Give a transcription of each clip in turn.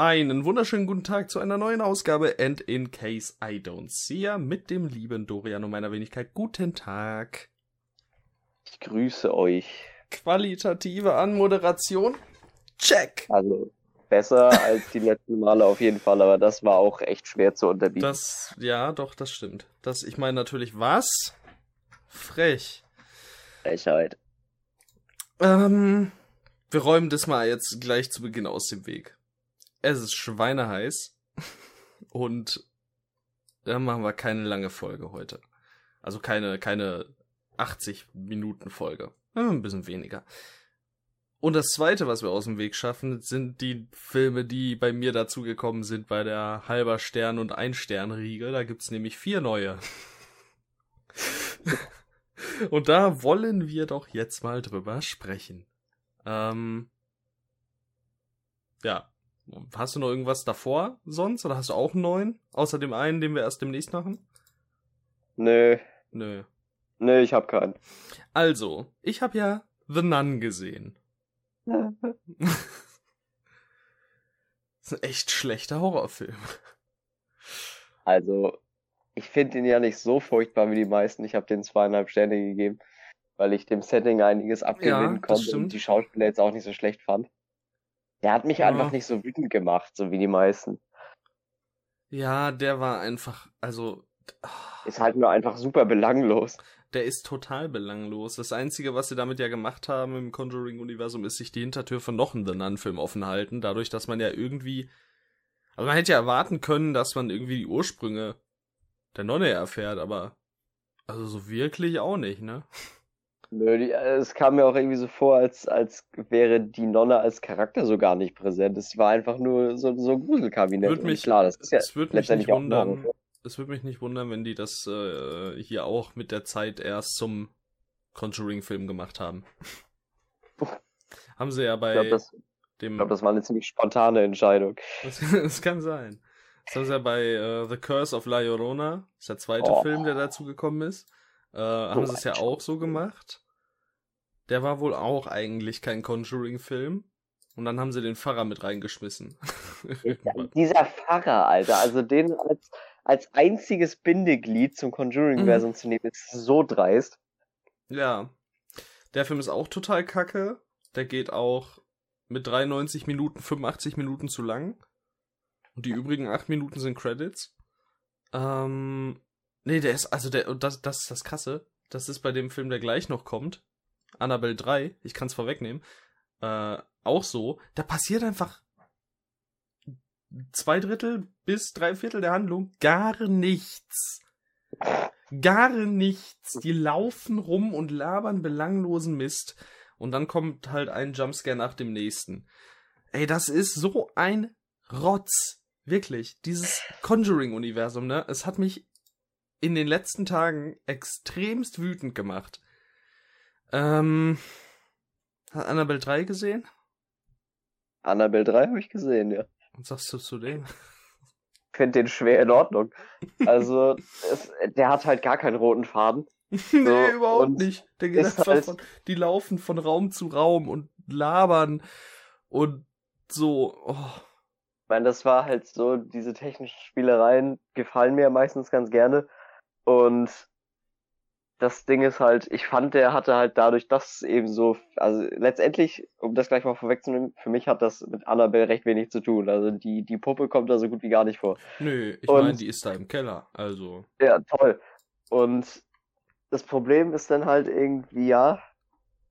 Einen wunderschönen guten Tag zu einer neuen Ausgabe And in Case I Don't See ya mit dem lieben Dorian und meiner Wenigkeit. Guten Tag. Ich grüße euch. Qualitative Anmoderation. Check. Also besser als die letzten Male auf jeden Fall, aber das war auch echt schwer zu unterbieten. Das, ja, doch, das stimmt. Das, ich meine natürlich was? Frech. Frechheit. Ähm, wir räumen das mal jetzt gleich zu Beginn aus dem Weg. Es ist schweineheiß und da machen wir keine lange Folge heute. Also keine, keine 80 Minuten Folge. Ein bisschen weniger. Und das zweite, was wir aus dem Weg schaffen, sind die Filme, die bei mir dazugekommen sind bei der halber Stern und ein Stern Riege. Da gibt's nämlich vier neue. und da wollen wir doch jetzt mal drüber sprechen. Ähm, ja, Hast du noch irgendwas davor sonst? Oder hast du auch einen neuen? Außer dem einen, den wir erst demnächst machen? Nö. Nö. Nö, ich hab keinen. Also, ich hab ja The Nun gesehen. das ist ein echt schlechter Horrorfilm. Also, ich finde ihn ja nicht so furchtbar wie die meisten. Ich habe den zweieinhalb Sterne gegeben, weil ich dem Setting einiges abgewinnen ja, konnte und die Schauspieler jetzt auch nicht so schlecht fand. Der hat mich ja. einfach nicht so wütend gemacht, so wie die meisten. Ja, der war einfach, also. Ist halt nur einfach super belanglos. Der ist total belanglos. Das Einzige, was sie damit ja gemacht haben im Conjuring-Universum, ist sich die Hintertür von noch einem The Nun-Film offen halten, dadurch, dass man ja irgendwie. Also man hätte ja erwarten können, dass man irgendwie die Ursprünge der Nonne erfährt, aber also so wirklich auch nicht, ne? Nö, die, äh, es kam mir auch irgendwie so vor, als, als wäre die Nonne als Charakter so gar nicht präsent. Es war einfach nur so, so ein Gruselkabinett. Würde mich, klar, das ist ja es würde mich nicht wundern. Es würde mich nicht wundern, wenn die das äh, hier auch mit der Zeit erst zum Conjuring-Film gemacht haben. haben sie ja bei ich glaub, das, dem. Ich glaube, das war eine ziemlich spontane Entscheidung. Das, das kann sein. Das haben sie ja bei uh, The Curse of La Llorona, das ist der zweite oh. Film, der dazu gekommen ist. Äh, haben sie es ja auch so gemacht. Der war wohl auch eigentlich kein Conjuring-Film. Und dann haben sie den Pfarrer mit reingeschmissen. Dieser Pfarrer, Alter, also den als, als einziges Bindeglied zum Conjuring-Versum mhm. zu nehmen, ist so dreist. Ja. Der Film ist auch total kacke. Der geht auch mit 93 Minuten, 85 Minuten zu lang. Und die übrigen 8 Minuten sind Credits. Ähm, Nee, der ist, also der, und das, das ist das Krasse. Das ist bei dem Film, der gleich noch kommt. Annabelle 3, ich kann's vorwegnehmen. Äh, auch so. Da passiert einfach zwei Drittel bis drei Viertel der Handlung gar nichts. Gar nichts. Die laufen rum und labern belanglosen Mist. Und dann kommt halt ein Jumpscare nach dem nächsten. Ey, das ist so ein Rotz. Wirklich. Dieses Conjuring-Universum, ne? Es hat mich in den letzten Tagen extremst wütend gemacht. Ähm, hat Annabelle 3 gesehen? Annabelle 3 habe ich gesehen, ja. Was sagst du zu dem? Ich finde den schwer in Ordnung. Also, es, der hat halt gar keinen roten Faden. nee, so, überhaupt nicht. Der geht einfach halt... von, die laufen von Raum zu Raum und labern und so. Oh. Ich meine, das war halt so, diese technischen Spielereien gefallen mir meistens ganz gerne. Und das Ding ist halt, ich fand, der hatte halt dadurch, dass eben so, also letztendlich, um das gleich mal vorwegzunehmen, für mich hat das mit Annabelle recht wenig zu tun. Also die, die Puppe kommt da so gut wie gar nicht vor. Nö, ich meine, die ist da im Keller, also. Ja, toll. Und das Problem ist dann halt irgendwie, ja,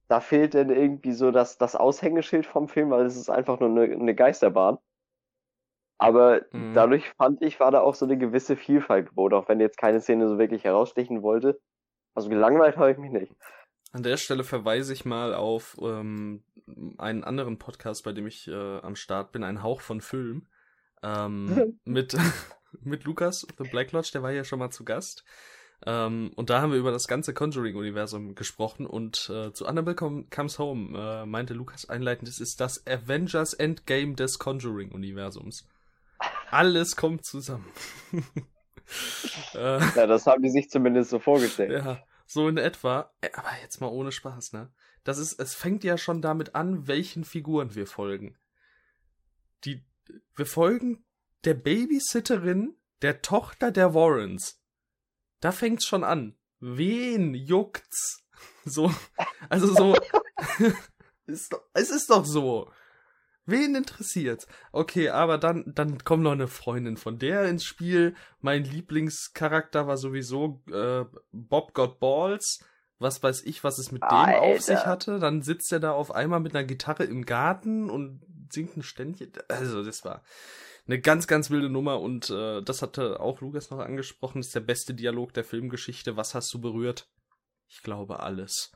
da fehlt dann irgendwie so das, das Aushängeschild vom Film, weil es ist einfach nur eine, eine Geisterbahn. Aber mhm. dadurch fand ich, war da auch so eine gewisse Vielfalt geboten, auch wenn jetzt keine Szene so wirklich herausstechen wollte. Also gelangweilt habe ich mich nicht. An der Stelle verweise ich mal auf ähm, einen anderen Podcast, bei dem ich äh, am Start bin, ein Hauch von Film. Ähm, mit, mit Lukas, The Black Lodge, der war ja schon mal zu Gast. Ähm, und da haben wir über das ganze Conjuring-Universum gesprochen und äh, zu Annabelle Comes Home äh, meinte Lukas einleitend, es ist das Avengers Endgame des Conjuring-Universums. Alles kommt zusammen. Äh. ja, das haben die sich zumindest so vorgestellt. Ja, so in etwa. Äh, aber jetzt mal ohne Spaß, ne? Das ist, es fängt ja schon damit an, welchen Figuren wir folgen. Die, wir folgen der Babysitterin der Tochter der Warrens. Da fängt's schon an. Wen juckt's? So, also so, ist doch, es ist doch so. Wen interessiert's? Okay, aber dann, dann kommt noch eine Freundin von der ins Spiel. Mein Lieblingscharakter war sowieso äh, Bob Got Balls. Was weiß ich, was es mit dem Alter. auf sich hatte. Dann sitzt er da auf einmal mit einer Gitarre im Garten und singt ein Ständchen. Also, das war eine ganz, ganz wilde Nummer und äh, das hatte auch Lukas noch angesprochen. Das ist der beste Dialog der Filmgeschichte. Was hast du berührt? Ich glaube alles.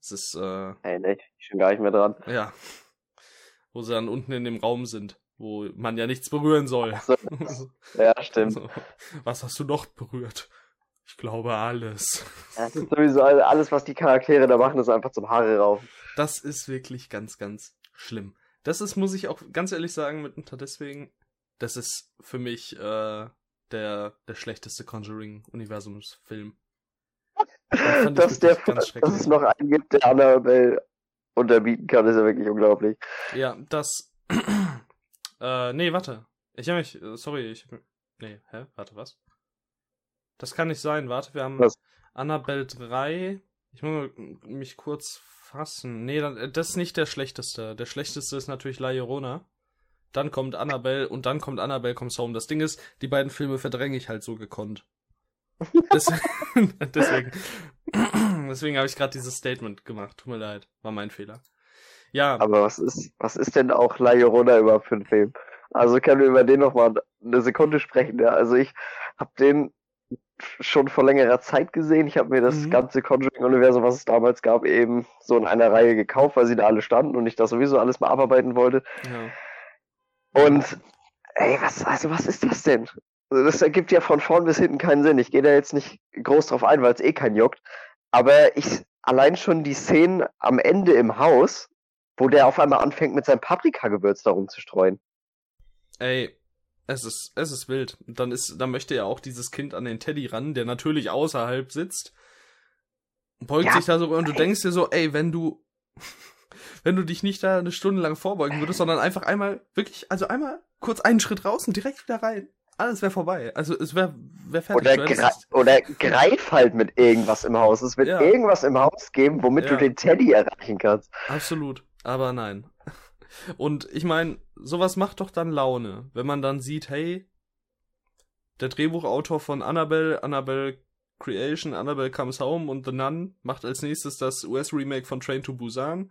Es ist, äh, Ey, ne, ich bin gar nicht mehr dran. ja. Wo sie dann unten in dem Raum sind, wo man ja nichts berühren soll. So, ja, stimmt. So, was hast du noch berührt? Ich glaube alles. Das ist sowieso all- alles, was die Charaktere da machen, ist einfach zum Haare raufen. Das ist wirklich ganz, ganz schlimm. Das ist, muss ich auch ganz ehrlich sagen, mitunter deswegen, das ist für mich äh, der, der schlechteste Conjuring-Universumsfilm. Ich Dass, der, dass es noch einen gibt, der Annabelle unterbieten kann, ist ja wirklich unglaublich. Ja, das. äh, nee, warte. Ich hab mich. äh, Sorry, ich. Nee, hä? Warte, was? Das kann nicht sein. Warte, wir haben Was? Annabelle 3. Ich muss mich kurz fassen. Nee, äh, das ist nicht der schlechteste. Der schlechteste ist natürlich La Llorona. Dann kommt Annabelle und dann kommt Annabelle Comes Home. Das Ding ist, die beiden Filme verdränge ich halt so gekonnt. Deswegen, deswegen, deswegen habe ich gerade dieses Statement gemacht. Tut mir leid, war mein Fehler. Ja, Aber was ist, was ist denn auch La Llorona überhaupt für ein Film? Also können wir über den noch mal eine Sekunde sprechen. Ja? Also ich habe den schon vor längerer Zeit gesehen. Ich habe mir das Mhm. ganze Conjuring-Universum, was es damals gab, eben so in einer Reihe gekauft, weil sie da alle standen und ich das sowieso alles mal abarbeiten wollte. ja. Und ey, was, also was ist das denn? Also das ergibt ja von vorn bis hinten keinen Sinn. Ich gehe da jetzt nicht groß drauf ein, weil es eh keinen juckt. Aber ich allein schon die Szenen am Ende im Haus, wo der auf einmal anfängt, mit seinem Paprikagewürz da rumzustreuen. Ey, es ist, es ist wild. Dann ist, dann möchte ja auch dieses Kind an den Teddy ran, der natürlich außerhalb sitzt. Beugt Ja, sich da so und du ey. denkst dir so, ey, wenn du, wenn du dich nicht da eine Stunde lang vorbeugen würdest, sondern einfach einmal, wirklich, also einmal kurz einen Schritt raus und direkt wieder rein. Alles wäre vorbei. Also es wäre wär fertig. Oder, Du hättest gre es- oder greif halt mit irgendwas im Haus. Es wird Ja. irgendwas im Haus geben, womit Ja. du den Teddy erreichen kannst. Absolut, aber nein. Und ich meine, sowas macht doch dann Laune, wenn man dann sieht, hey, der Drehbuchautor von Annabelle, Annabelle Creation, Annabelle Comes Home und The Nun macht als nächstes das US-Remake von Train to Busan.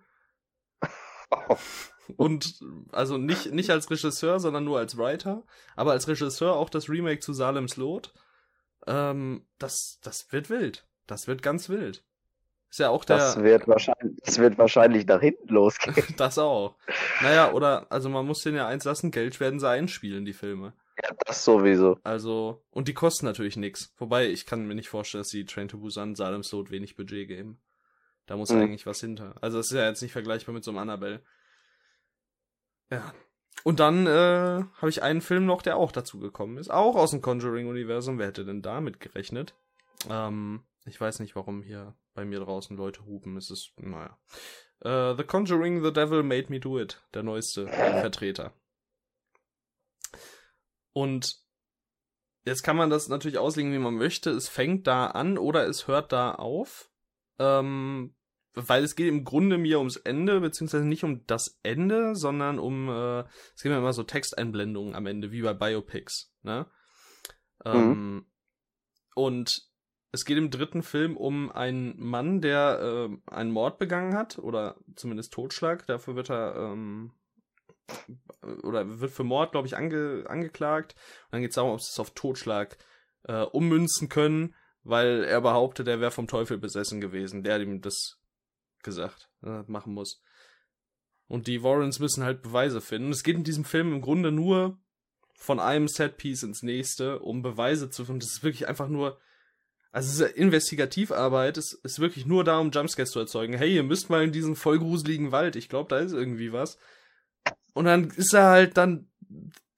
Und also nicht, nicht als Regisseur, sondern nur als Writer, aber als Regisseur auch das Remake zu Salem's Lot. Ähm, das, das wird wild. Das wird ganz wild. Ist ja auch der. Das wird wahrscheinlich, das wird wahrscheinlich nach hinten losgehen. Das auch. Naja, oder, also man muss denen ja eins lassen, Geld werden sie einspielen, die Filme. ja, das sowieso. Also, und die kosten natürlich nix. Wobei, ich kann mir nicht vorstellen, dass die Train to Busan Salem's Lot wenig Budget geben. Da muss Mhm. eigentlich was hinter. Also, das ist ja jetzt nicht vergleichbar mit so einem Annabelle. Ja. Und dann äh, habe ich einen Film noch, der auch dazu gekommen ist. Auch aus dem Conjuring-Universum. Wer hätte denn damit gerechnet? Ähm, ich weiß nicht, warum hier bei mir draußen Leute hupen. Es ist, naja. Äh, The Conjuring, The Devil Made Me Do It. Der neueste Vertreter. Und jetzt kann man das natürlich auslegen, wie man möchte. Es fängt da an oder es hört da auf. Ähm, weil es geht im Grunde mir ums Ende, beziehungsweise nicht um das Ende, sondern um, äh, es gibt ja immer so Texteinblendungen am Ende, wie bei Biopics, ne? Ähm, und es geht im dritten Film um einen Mann, der äh, einen Mord begangen hat, oder zumindest Totschlag. Dafür wird er, ähm, oder wird für Mord, glaube ich, ange, angeklagt. Und dann geht es darum, ob sie es auf Totschlag äh, ummünzen können, weil er behauptet, er wäre vom Teufel besessen gewesen. Der ihm das gesagt, äh, machen muss. Und die Warrens müssen halt Beweise finden. Es geht in diesem Film im Grunde nur von einem Setpiece ins nächste, um Beweise zu finden. Das ist wirklich einfach nur, also es ist Investigativarbeit, es ist wirklich nur da, um Jumpscares zu erzeugen. Hey, ihr müsst mal in diesen voll gruseligen Wald, ich glaube, da ist irgendwie was. Und dann ist er halt dann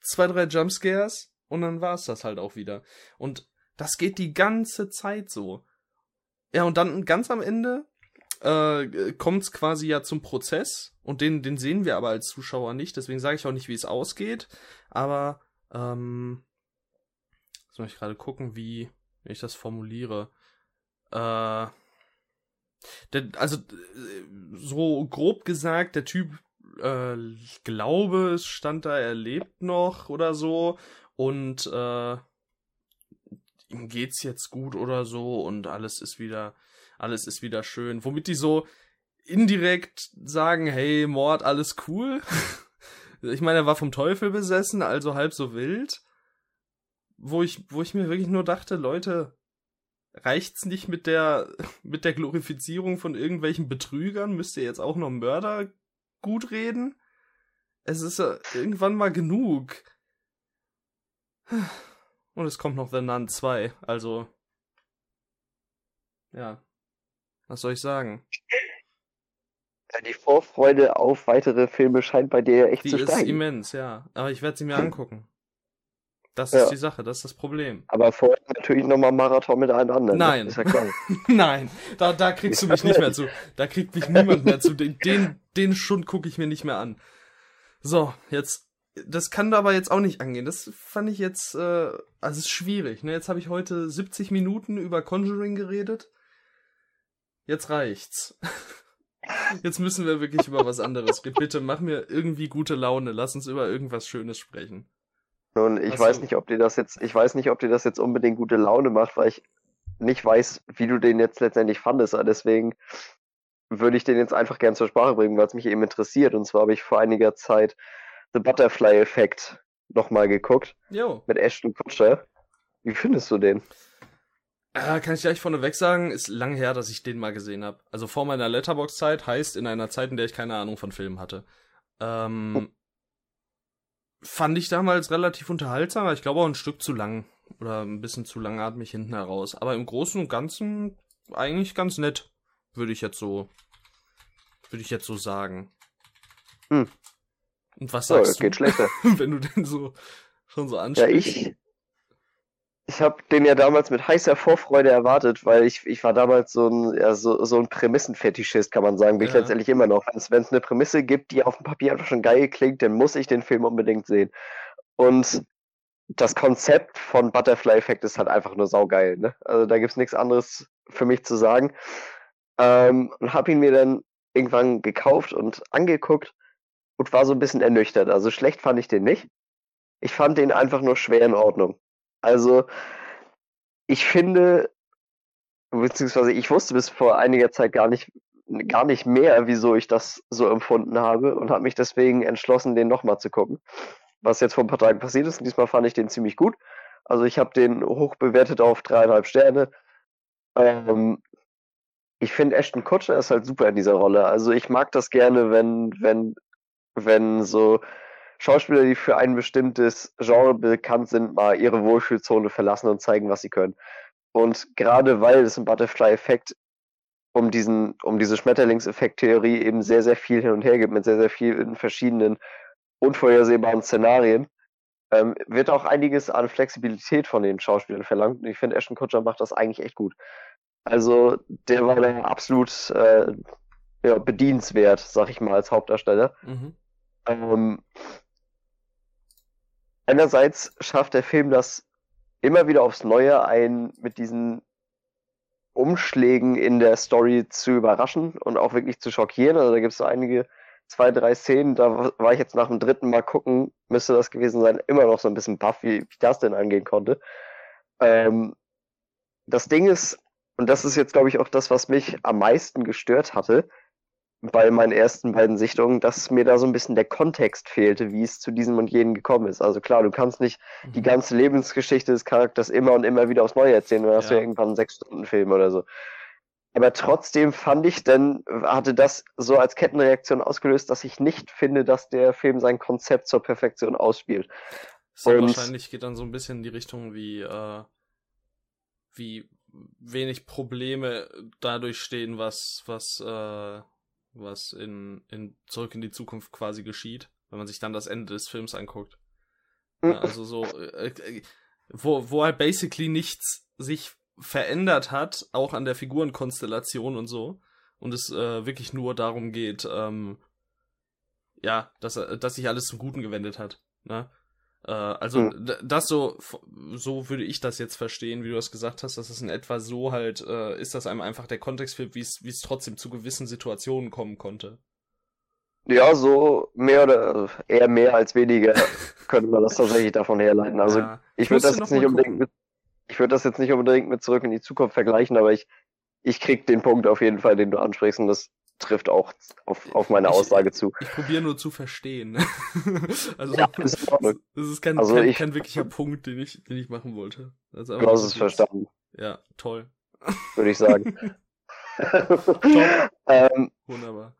zwei, drei Jumpscares und dann war's das halt auch wieder. Und das geht die ganze Zeit so. Ja, und dann ganz am Ende äh, kommt es quasi ja zum Prozess und den, den sehen wir aber als Zuschauer nicht, deswegen sage ich auch nicht, wie es ausgeht, aber ähm, jetzt muss ich gerade gucken, wie, ich das formuliere. Äh, der, also so grob gesagt, der Typ, äh, ich glaube, es stand da, er lebt noch oder so und äh, ihm geht's jetzt gut oder so und alles ist wieder, alles ist wieder schön. Womit die so indirekt sagen, hey, Mord, alles cool. ich meine, er war vom Teufel besessen, also halb so wild. Wo ich, wo ich mir wirklich nur dachte, Leute, reicht's nicht mit der, mit der Glorifizierung von irgendwelchen Betrügern? Müsst ihr jetzt auch noch Mörder gut reden? Es ist ja irgendwann mal genug. Und es kommt noch The Nun 2, also. Ja. Was soll ich sagen? Die Vorfreude auf weitere Filme scheint bei dir echt die zu steigen. Die ist immens, ja. Aber ich werde sie mir angucken. Das ist ja. die Sache, das ist das Problem. Aber vorher natürlich nochmal Marathon mit allen anderen. Ne? Nein. Ja Nein, da, da kriegst du mich nicht mehr zu. Da kriegt mich niemand mehr zu. Den, den, den Schund gucke ich mir nicht mehr an. So, jetzt. Das kann aber jetzt auch nicht angehen. Das fand ich jetzt, äh, also es ist schwierig. Ne? Jetzt habe ich heute 70 Minuten über Conjuring geredet. Jetzt reicht's. Jetzt müssen wir wirklich über was anderes reden. Bitte mach mir irgendwie gute Laune. Lass uns über irgendwas Schönes sprechen. Nun, ich Achso. weiß nicht, ob dir das jetzt, ich weiß nicht, ob dir das jetzt unbedingt gute Laune macht, weil ich nicht weiß, wie du den jetzt letztendlich fandest. Deswegen würde ich den jetzt einfach gern zur Sprache bringen, weil es mich eben interessiert. Und zwar habe ich vor einiger Zeit The Butterfly Effect nochmal geguckt. Jo. Mit Ashton Kutcher. Wie findest du den? Äh, kann ich gleich vorneweg sagen, ist lang her, dass ich den mal gesehen habe. Also vor meiner Letterbox-Zeit heißt in einer Zeit, in der ich keine Ahnung von Filmen hatte. Ähm, oh fand ich damals relativ unterhaltsam, aber ich glaube auch ein Stück zu lang oder ein bisschen zu langatmig hinten heraus. Aber im Großen und Ganzen eigentlich ganz nett, würde ich jetzt so, würde ich jetzt so sagen. Hm. Und was sagst ja, geht du, schlechter. wenn du den so schon so ansprichst? Ja, ich, ich habe den ja damals mit heißer Vorfreude erwartet, weil ich, ich war damals so ein, ja, so, so ein Prämissenfetischist, kann man sagen. Bin ja. ich letztendlich immer noch. Wenn es eine Prämisse gibt, die auf dem Papier einfach schon geil klingt, dann muss ich den Film unbedingt sehen. Und das Konzept von Butterfly Effect ist halt einfach nur saugeil. Ne? Also da gibt es nichts anderes für mich zu sagen. Ähm, und habe ihn mir dann irgendwann gekauft und angeguckt und war so ein bisschen ernüchtert. Also schlecht fand ich den nicht. Ich fand den einfach nur schwer in Ordnung. Also, ich finde, beziehungsweise ich wusste bis vor einiger Zeit gar nicht, gar nicht mehr, wieso ich das so empfunden habe und habe mich deswegen entschlossen, den nochmal zu gucken. Was jetzt vor ein paar Tagen passiert ist. Und diesmal fand ich den ziemlich gut. Also ich habe den hoch bewertet auf dreieinhalb Sterne. Ähm, ich finde Ashton Kutcher ist halt super in dieser Rolle. Also ich mag das gerne, wenn, wenn, wenn so Schauspieler, die für ein bestimmtes Genre bekannt sind, mal ihre Wohlfühlzone verlassen und zeigen, was sie können. Und gerade weil es im Butterfly-Effekt um diesen, um diese Schmetterlingseffekt-Theorie eben sehr, sehr viel hin und her gibt, mit sehr, sehr vielen verschiedenen unvorhersehbaren Szenarien, ähm, wird auch einiges an Flexibilität von den Schauspielern verlangt. Und ich finde, Ashton Kutcher macht das eigentlich echt gut. Also, der war da absolut äh, ja, bedienswert, sag ich mal, als Hauptdarsteller. Mhm. Ähm, einerseits schafft der Film das immer wieder aufs Neue, einen mit diesen Umschlägen in der Story zu überraschen und auch wirklich zu schockieren. Also da gibt es so einige, zwei, drei Szenen, da war ich jetzt nach dem dritten Mal gucken, müsste das gewesen sein, immer noch so ein bisschen baff, wie, wie das denn angehen konnte. Ähm, das Ding ist, und das ist jetzt, glaube ich, auch das, was mich am meisten gestört hatte, bei meinen ersten beiden Sichtungen, dass mir da so ein bisschen der Kontext fehlte, wie es zu diesem und jenem gekommen ist. Also klar, du kannst nicht mhm. die ganze Lebensgeschichte des Charakters immer und immer wieder aufs Neue erzählen, dann hast ja. du irgendwann einen Sechs-Stunden-Film oder so. Aber trotzdem fand ich dann, hatte das so als Kettenreaktion ausgelöst, dass ich nicht finde, dass der Film sein Konzept zur Perfektion ausspielt. So wahrscheinlich geht dann so ein bisschen in die Richtung wie, äh, wie wenig Probleme dadurch stehen, was, was, äh, was in, in Zurück in die Zukunft quasi geschieht, wenn man sich dann das Ende des Films anguckt. Ja, also so, äh, äh, wo, wo halt basically nichts sich verändert hat, auch an der Figurenkonstellation und so. und es äh, wirklich nur darum geht, ähm, ja, dass, dass sich alles zum Guten gewendet hat. Ne? Äh, also hm. das so, so würde ich das jetzt verstehen, wie du das gesagt hast, dass es in etwa so halt äh, ist, dass einem einfach der Kontext fehlt, wie es trotzdem zu gewissen Situationen kommen konnte. Ja, so mehr oder eher mehr als weniger könnte man das tatsächlich davon herleiten. Also ja, ich würde das jetzt nicht unbedingt mit, ich würde das jetzt nicht unbedingt mit zurück in die Zukunft vergleichen, aber ich, ich krieg den Punkt auf jeden Fall, den du ansprichst und das trifft auch auf, auf meine Aussage ich, zu. Ich probiere nur zu verstehen. also ja, das, ist, das ist kein, also kein, ich, kein, wirklicher Punkt, den ich, den ich machen wollte. Also du hast es verstanden. Ja, toll. Würde ich sagen. ähm, Wunderbar.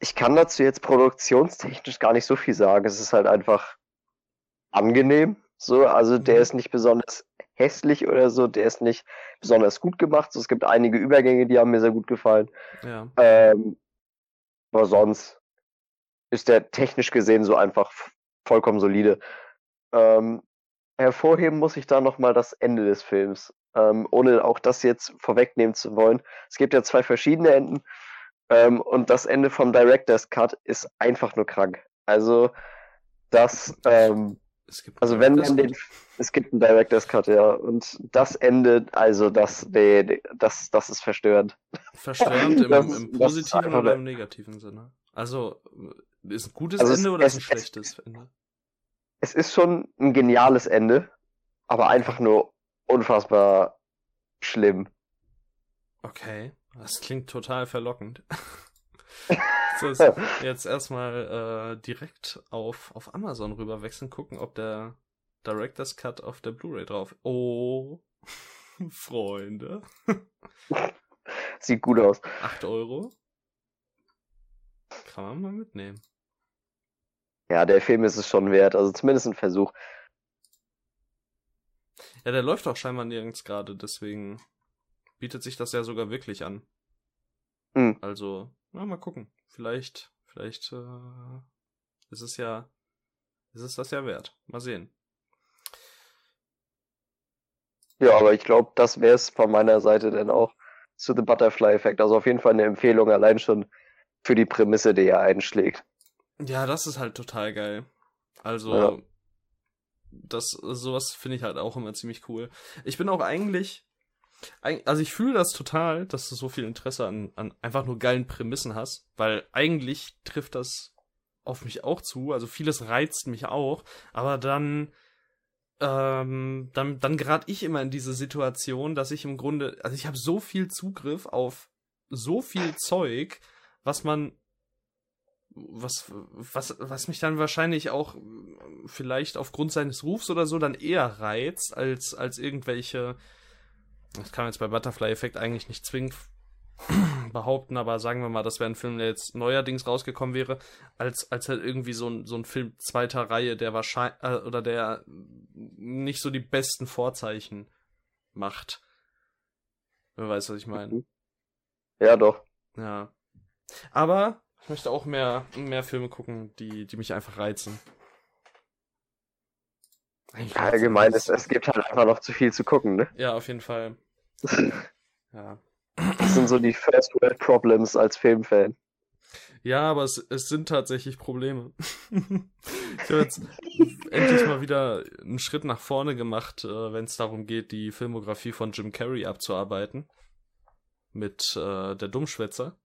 Ich kann dazu jetzt produktionstechnisch gar nicht so viel sagen. Es ist halt einfach angenehm. So, also der mhm. ist nicht besonders hässlich oder so, der ist nicht besonders gut gemacht. So, es gibt einige Übergänge, die haben mir sehr gut gefallen. Ja. Ähm, aber sonst ist der technisch gesehen so einfach vollkommen solide. Ähm, hervorheben muss ich da nochmal das Ende des Films, ähm, ohne auch das jetzt vorwegnehmen zu wollen. Es gibt ja zwei verschiedene Enden ähm, und das Ende vom Director's Cut ist einfach nur krank. Also das ähm, also wenn man den, es gibt einen Director's Cut, ja, und das endet, also das, nee, das, das ist verstörend. Verstörend im, das, im positiven oder im negativen Sinne? Also ist ein gutes also Ende es, oder ist ein schlechtes es, Ende? Es ist schon ein geniales Ende, aber einfach nur unfassbar schlimm. Okay, das klingt total verlockend. so, jetzt erstmal äh, direkt auf, auf Amazon rüber wechseln, gucken, ob der Director's Cut auf der Blu-ray drauf. Oh, Freunde. Sieht gut aus. 8 Euro. Kann man mal mitnehmen. Ja, der Film ist es schon wert, also zumindest ein Versuch. Ja, der läuft auch scheinbar nirgends gerade, deswegen bietet sich das ja sogar wirklich an. Mhm. Also, na, mal gucken. Vielleicht, vielleicht äh, ist es ja, ist es das ja wert. Mal sehen. Ja, aber ich glaube, das wäre es von meiner Seite dann auch zu The Butterfly Effect. Also auf jeden Fall eine Empfehlung allein schon für die Prämisse, die er einschlägt. Ja, das ist halt total geil. Also, ja. das, sowas finde ich halt auch immer ziemlich cool. Ich bin auch eigentlich, also ich fühle das total, dass du so viel Interesse an, an einfach nur geilen Prämissen hast, weil eigentlich trifft das auf mich auch zu, also vieles reizt mich auch, aber dann, ähm, dann, dann gerate ich immer in diese Situation, dass ich im Grunde, also ich habe so viel Zugriff auf so viel Zeug, was man was, was, was mich dann wahrscheinlich auch vielleicht aufgrund seines Rufs oder so dann eher reizt, als, als irgendwelche das kann man jetzt bei Butterfly Effect eigentlich nicht zwingend behaupten, aber sagen wir mal, das wäre ein Film, der jetzt neuerdings rausgekommen wäre, als, als halt irgendwie so ein, so ein Film zweiter Reihe, der wahrscheinlich, äh, oder der nicht so die besten Vorzeichen macht. Wer weiß, was ich meine. Mhm. Ja, doch. Ja. Aber ich möchte auch mehr, mehr Filme gucken, die, die mich einfach reizen. Allgemein, es, es gibt halt einfach noch zu viel zu gucken, ne? Ja, auf jeden Fall. Ja. Das sind so die First World Problems als Filmfan. Ja, aber es, es sind tatsächlich Probleme. ich habe jetzt endlich mal wieder einen Schritt nach vorne gemacht, äh, wenn es darum geht, die Filmografie von Jim Carrey abzuarbeiten. Mit äh, der Dummschwätzer.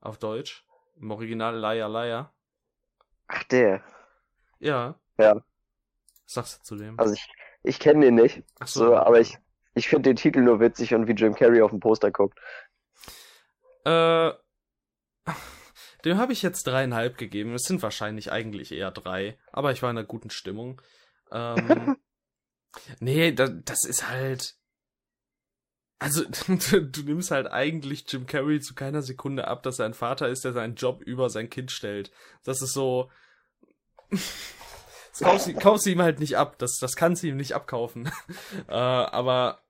Auf Deutsch. Im Original Liar Liar. Ach, der. Ja. Ja. Was sagst du zu dem? Also ich, ich kenne den nicht. Ach so. so aber ich, ich finde den Titel nur witzig und wie Jim Carrey auf dem Poster guckt. Äh, dem habe ich jetzt dreieinhalb gegeben. Es sind wahrscheinlich eigentlich eher drei, aber ich war in einer guten Stimmung. Ähm, nee, da, das ist halt. Also, du nimmst halt eigentlich Jim Carrey zu keiner Sekunde ab, dass er ein Vater ist, der seinen Job über sein Kind stellt. Das ist so. Kaufst, kaufst du ihm halt nicht ab. Das, das kannst du ihm nicht abkaufen. äh, aber,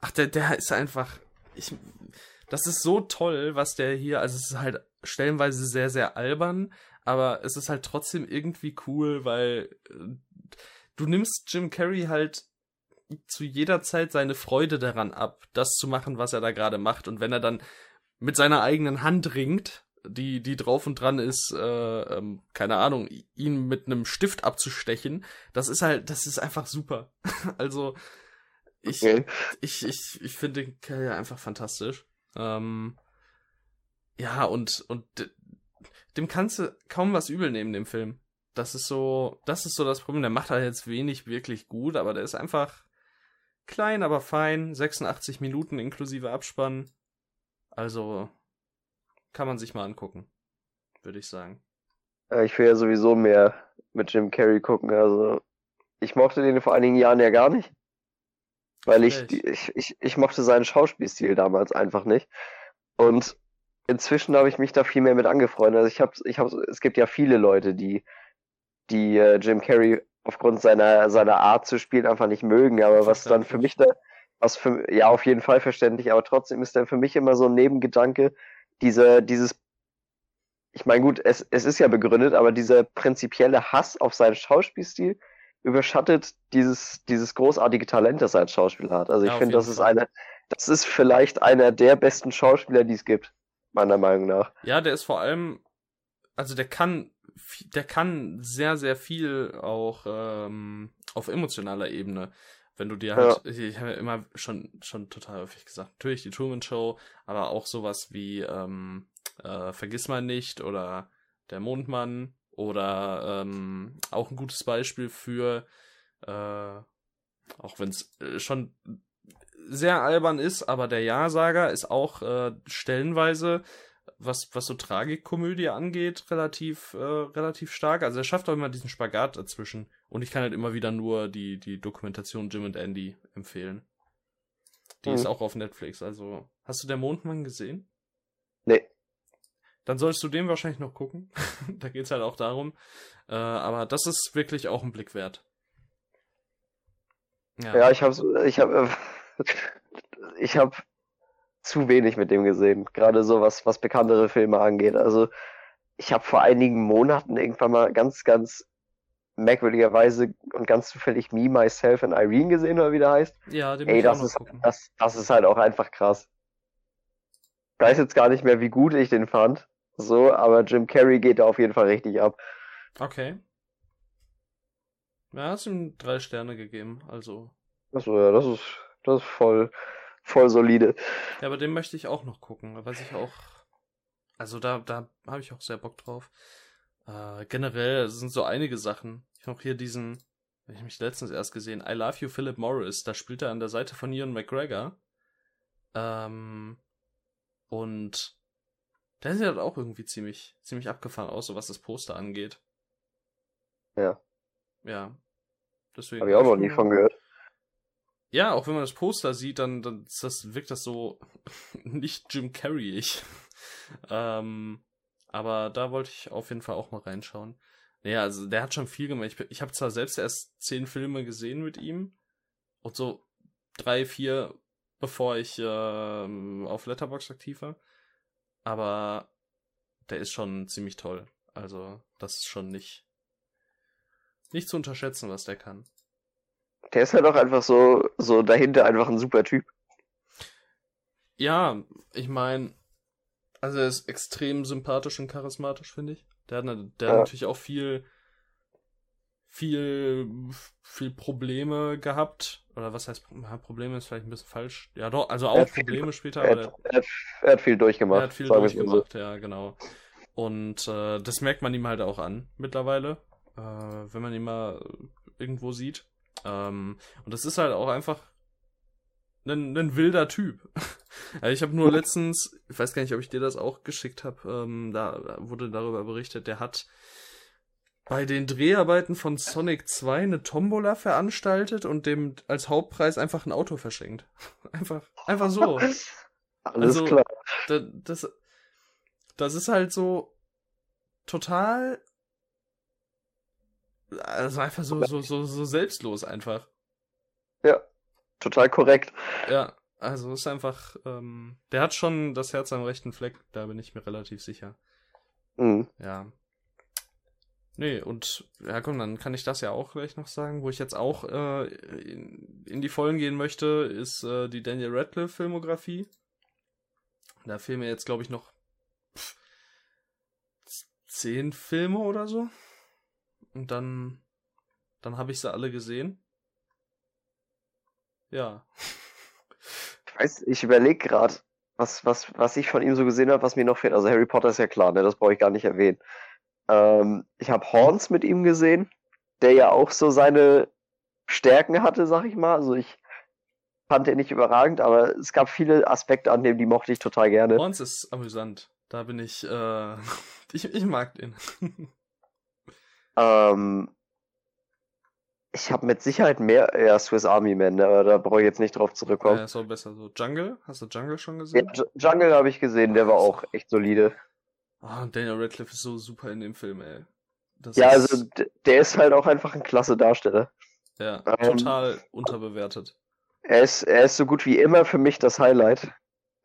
ach, der, der ist einfach, ich, das ist so toll, was der hier, also es ist halt stellenweise sehr, sehr albern, aber es ist halt trotzdem irgendwie cool, weil äh, du nimmst Jim Carrey halt zu jeder Zeit seine Freude daran ab, das zu machen, was er da gerade macht. Und wenn er dann mit seiner eigenen Hand ringt, die, die drauf und dran ist, äh, ähm, keine Ahnung, ihn mit einem Stift abzustechen, das ist halt, das ist einfach super. also, ich, okay. ich, ich, ich finde den Kerl ja einfach fantastisch. Ähm, ja, und, und dem kannst du kaum was übel nehmen, dem Film. Das ist so, das ist so das Problem. Der macht halt jetzt wenig wirklich gut, aber der ist einfach klein, aber fein. 86 Minuten inklusive Abspann. Also, kann man sich mal angucken, würde ich sagen. Ich will ja sowieso mehr mit Jim Carrey gucken. Also, ich mochte den vor einigen Jahren ja gar nicht. Weil ich, ich, ich, ich mochte seinen Schauspielstil damals einfach nicht. Und inzwischen habe ich mich da viel mehr mit angefreundet. Also ich habe, ich habe, es gibt ja viele Leute, die, die äh, Jim Carrey aufgrund seiner seiner Art zu spielen einfach nicht mögen. Aber was dann für mich da, was für ja auf jeden Fall verständlich, aber trotzdem ist dann für mich immer so ein Nebengedanke diese dieses ich meine gut, es, es ist ja begründet, aber dieser prinzipielle Hass auf seinen Schauspielstil überschattet dieses, dieses großartige Talent, das er als Schauspieler hat. Also ich ja, finde, das ist eine, das ist vielleicht einer der besten Schauspieler, die es gibt meiner Meinung nach. Ja, der ist vor allem, also der kann, der kann sehr, sehr viel auch ähm, auf emotionaler Ebene. Wenn du dir halt, ja. ich, ich habe ja immer schon, schon total häufig gesagt, natürlich die Truman Show, aber auch sowas wie ähm, äh, Vergiss mal nicht oder Der Mondmann oder ähm, auch ein gutes Beispiel für, äh, auch wenn es äh, schon sehr albern ist, aber der Ja-Sager ist auch äh, stellenweise, was, was so Tragikkomödie angeht, relativ, äh, relativ stark. Also er schafft auch immer diesen Spagat dazwischen. Und ich kann halt immer wieder nur die, die Dokumentation Jim und Andy empfehlen. Die mhm. ist auch auf Netflix. Also, hast du der Mondmann gesehen? Nee. Dann solltest du den wahrscheinlich noch gucken. da geht's halt auch darum. Äh, aber das ist wirklich auch ein Blick wert. Ja, ja ich habe ich hab, ich habe zu wenig mit dem gesehen, gerade so was, was bekanntere Filme angeht. Also ich habe vor einigen Monaten irgendwann mal ganz, ganz merkwürdigerweise und ganz zufällig Me, Myself and Irene gesehen, oder wie der heißt. Ja, den Ey, das ist, das, das ist halt auch einfach krass. Ich weiß jetzt gar nicht mehr, wie gut ich den fand. So, aber Jim Carrey geht da auf jeden Fall richtig ab. Okay. Ja, hast ihm drei Sterne gegeben, also. Achso, ja, das ist das ist voll, voll solide. Ja, aber den möchte ich auch noch gucken, weil ich auch. Also da, da habe ich auch sehr Bock drauf. Äh, generell sind so einige Sachen. Ich habe auch hier diesen, habe ich mich letztens erst gesehen, I Love You Philip Morris. Da spielt er an der Seite von Ian McGregor. Ähm, und der sieht halt auch irgendwie ziemlich, ziemlich abgefahren aus, so was das Poster angeht. Ja. Ja. Deswegen. Habe ich auch noch nie von gehört ja, auch wenn man das Poster sieht, dann, dann das, wirkt das so nicht Jim Carrey-ich. ähm, aber da wollte ich auf jeden Fall auch mal reinschauen. Naja, also der hat schon viel gemacht. Ich, ich habe zwar selbst erst zehn Filme gesehen mit ihm und so drei, vier, bevor ich äh, auf Letterbox aktiv war. Aber der ist schon ziemlich toll. Also das ist schon nicht nicht zu unterschätzen, was der kann. Der ist halt auch einfach so, so dahinter einfach ein super Typ. Ja, ich meine, also er ist extrem sympathisch und charismatisch, finde ich. Der hat, der ja. hat natürlich auch viel, viel, viel Probleme gehabt. Oder was heißt, Probleme ist vielleicht ein bisschen falsch. Ja, doch, also auch Probleme viel, später. Er hat, er, hat, er hat, viel durchgemacht. Er hat viel durchgemacht, so. ja, genau. Und äh, das merkt man ihm halt auch an mittlerweile, äh, wenn man ihn mal irgendwo sieht. Ähm, und das ist halt auch einfach ein, ein wilder Typ. ich habe nur letztens, ich weiß gar nicht, ob ich dir das auch geschickt habe, ähm, da wurde darüber berichtet, der hat bei den Dreharbeiten von Sonic 2 eine Tombola veranstaltet und dem als Hauptpreis einfach ein Auto verschenkt. Einfach, einfach so. Alles also, klar. Das, das, das ist halt so total also einfach so, so, so, so selbstlos einfach. Ja, total korrekt. Ja, also ist einfach, ähm, der hat schon das Herz am rechten Fleck, da bin ich mir relativ sicher. Mhm. Ja. Nee, und ja komm, dann kann ich das ja auch gleich noch sagen. Wo ich jetzt auch äh, in, in die Vollen gehen möchte, ist äh, die Daniel Radcliffe-Filmografie. Da fehlen mir jetzt, glaube ich, noch pff, zehn Filme oder so. Und dann, dann habe ich sie alle gesehen. Ja. Ich weiß, ich überlege gerade, was, was, was ich von ihm so gesehen habe, was mir noch fehlt. Also Harry Potter ist ja klar, ne? Das brauche ich gar nicht erwähnen. Ähm, ich habe Horns mit ihm gesehen, der ja auch so seine Stärken hatte, sag ich mal. Also ich fand den nicht überragend, aber es gab viele Aspekte an dem, die mochte ich total gerne. Horns ist amüsant. Da bin ich, äh, ich, ich mag den. ähm, ich habe mit Sicherheit mehr ja, Swiss Army Man, aber da brauche ich jetzt nicht drauf zurückkommen. Ja, ist auch besser so. Jungle? Hast du Jungle schon gesehen? Ja, Jungle habe ich gesehen, der war auch echt solide. Oh, Daniel Radcliffe ist so super in dem Film, ey. Das ja, ist... also der ist halt auch einfach ein klasse Darsteller. Ja, ähm, total unterbewertet. Er ist, er ist so gut wie immer für mich das Highlight.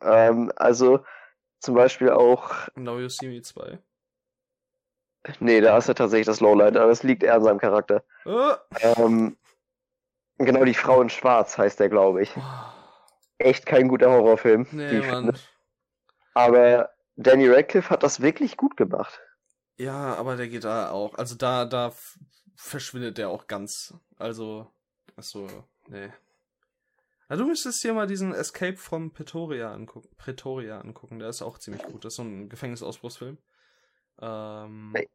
Ähm, also zum Beispiel auch. Now You See Me 2. Nee, da ist er tatsächlich das Lowlight, aber es liegt eher an seinem Charakter. Oh. Ähm, genau, die Frau in Schwarz heißt der, glaube ich. Echt kein guter Horrorfilm. Nee, Mann. Aber Danny Radcliffe hat das wirklich gut gemacht. Ja, aber der geht da auch. Also da, da verschwindet der auch ganz. Also, achso, nee. Na, du müsstest dir mal diesen Escape from Pretoria angucken. Pretoria angucken. Der ist auch ziemlich gut. Das ist so ein Gefängnisausbruchsfilm. Ähm, nee.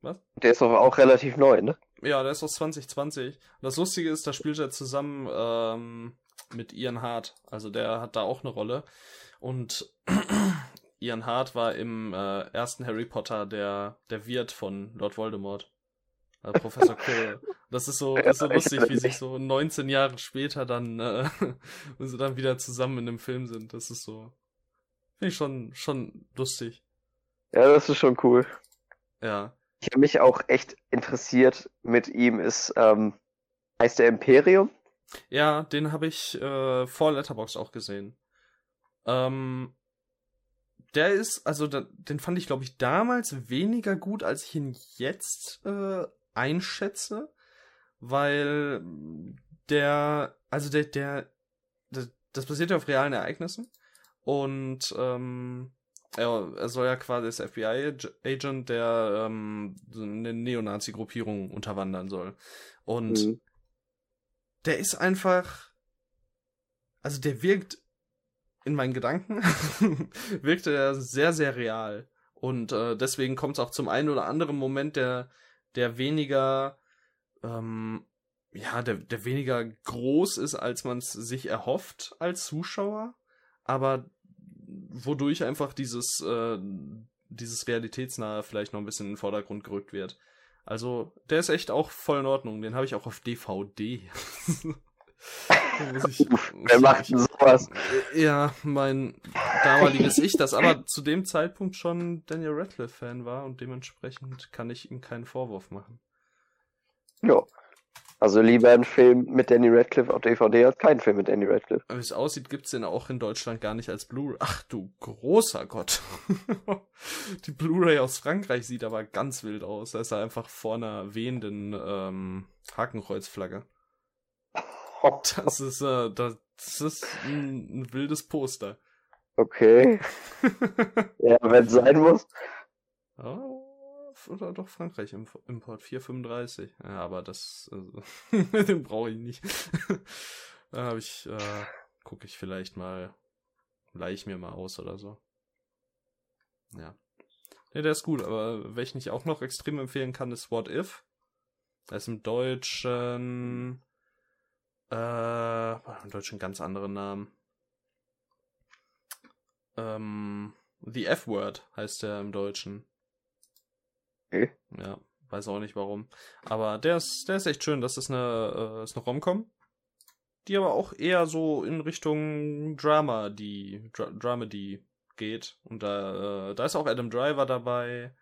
Was? Der ist doch auch relativ neu, ne? Ja, der ist aus 2020. Und das Lustige ist, da spielt er zusammen ähm, mit Ian Hart. Also der hat da auch eine Rolle. Und Ian Hart war im äh, ersten Harry Potter der, der Wirt von Lord Voldemort. Äh, Professor Quirrell. Das ist so, das ist so lustig, wie sich so 19 Jahre später dann, äh, wenn sie dann wieder zusammen in einem Film sind. Das ist so, finde ich schon, schon lustig. Ja, das ist schon cool. Ja. Ich habe mich auch echt interessiert mit ihm, ist, ähm, heißt der Imperium? Ja, den habe ich äh, vor Letterbox auch gesehen. Ähm, der ist, also da, den fand ich, glaube ich, damals weniger gut, als ich ihn jetzt äh, einschätze, weil der, also der, der, der das basiert ja auf realen Ereignissen und ähm, er, er soll ja quasi das FBI-Agent, der ähm, eine Neonazi-Gruppierung unterwandern soll. Und mhm. der ist einfach, also der wirkt in meinen Gedanken, wirkte er sehr, sehr real. Und äh, deswegen kommt es auch zum einen oder anderen Moment, der der weniger, ähm, ja, der, der weniger groß ist, als man es sich erhofft als Zuschauer, aber wodurch einfach dieses, äh, dieses Realitätsnahe vielleicht noch ein bisschen in den Vordergrund gerückt wird. Also, der ist echt auch voll in Ordnung. Den habe ich auch auf DVD. ich, Wer macht denn sowas? Ja, mein damaliges Ich, das aber zu dem Zeitpunkt schon Daniel Radcliffe-Fan war und dementsprechend kann ich ihm keinen Vorwurf machen. Ja. Also lieber ein Film mit Danny Radcliffe auf DVD als kein Film mit Danny Radcliffe. Wie es aussieht, gibt's den auch in Deutschland gar nicht als Blu-ray. Ach du großer Gott. Die Blu-ray aus Frankreich sieht aber ganz wild aus. Da ist er einfach vor einer wehenden ähm, Hakenkreuzflagge. Das ist, äh, das, ist ein, ein wildes Poster. Okay. ja, wenn es sein muss. Oh, oder doch Frankreich Import 435. Ja, aber das, also, den brauche ich nicht. da habe ich, äh, gucke ich vielleicht mal, leih ich mir mal aus oder so. Ja. Ne, der ist gut, aber welchen ich auch noch extrem empfehlen kann, ist What If. Da ist im Deutschen äh, im Deutschen ganz andere Namen. Ähm, The F-Word heißt der im Deutschen. Okay. Ja, weiß auch nicht warum. Aber der ist, der ist echt schön. Das ist eine, äh, ist eine Romcom. Die aber auch eher so in Richtung Drama, die, Dra Dramedy geht. Und da, äh, da ist auch Adam Driver dabei.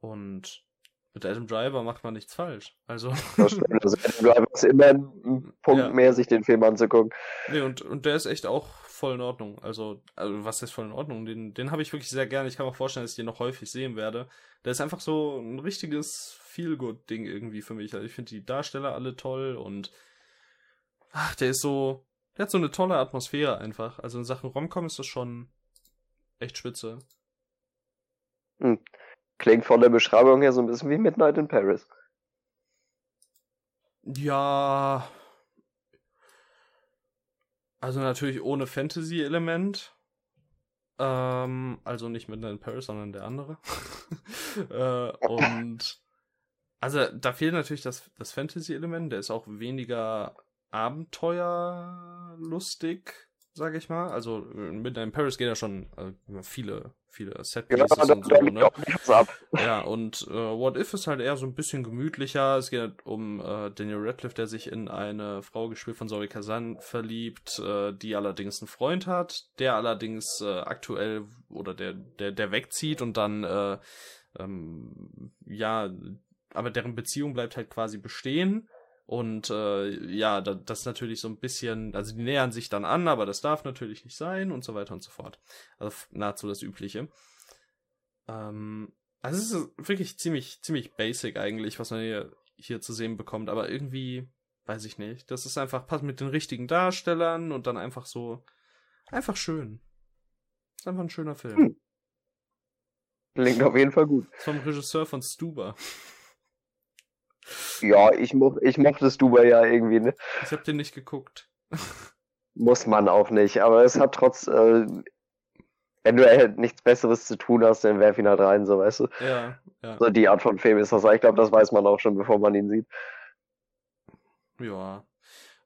Und mit Adam Driver macht man nichts falsch. Also. also Adam Driver ist immer ein Punkt ja. mehr, sich den Film anzugucken. Nee, und, und der ist echt auch voll in Ordnung. Also, also was ist voll in Ordnung? Den, den habe ich wirklich sehr gerne. Ich kann mir vorstellen, dass ich den noch häufig sehen werde. Der ist einfach so ein richtiges Feel-Good-Ding irgendwie für mich. Also ich finde die Darsteller alle toll und ach, der ist so, Der hat so eine tolle Atmosphäre einfach. Also in Sachen Romcom ist das schon echt spitze. Hm. Klingt von der Beschreibung her so ein bisschen wie Midnight in Paris. Ja. Also natürlich ohne Fantasy-Element. Ähm, also nicht Midnight in Paris, sondern der andere. äh, und also da fehlt natürlich das, das Fantasy-Element, der ist auch weniger abenteuerlustig, sage ich mal. Also Midnight in Paris geht ja schon also, viele, viele Ja, da, und so, ne? Ja, und äh, What If ist halt eher so ein bisschen gemütlicher. Es geht halt um äh, Daniel Radcliffe, der sich in eine Frau gespielt von Zoe Kazan verliebt, äh, die allerdings einen Freund hat, der allerdings äh, aktuell oder der, der, der wegzieht und dann äh, ähm, ja, aber deren Beziehung bleibt halt quasi bestehen. Und äh, ja, da, das ist natürlich so ein bisschen, also die nähern sich dann an, aber das darf natürlich nicht sein und so weiter und so fort. Also nahezu das Übliche. Ähm, also es ist wirklich ziemlich, ziemlich basic eigentlich, was man hier, hier zu sehen bekommt, aber irgendwie, weiß ich nicht. Das ist einfach, passt mit den richtigen Darstellern und dann einfach so, einfach schön. Ist einfach ein schöner Film. Hm. Klingt auf jeden Fall gut. Vom Regisseur von Stuber. Ja, ich, mo ich mochte es Dubai ja irgendwie, ne? Ich habe den nicht geguckt. Muss man auch nicht, aber es hat trotz, äh, wenn du halt nichts Besseres zu tun hast, dann werf ihn halt rein, so weißt du. Ja, ja. So die Art von Film ist das. Ich glaube, das weiß man auch schon, bevor man ihn sieht. Ja.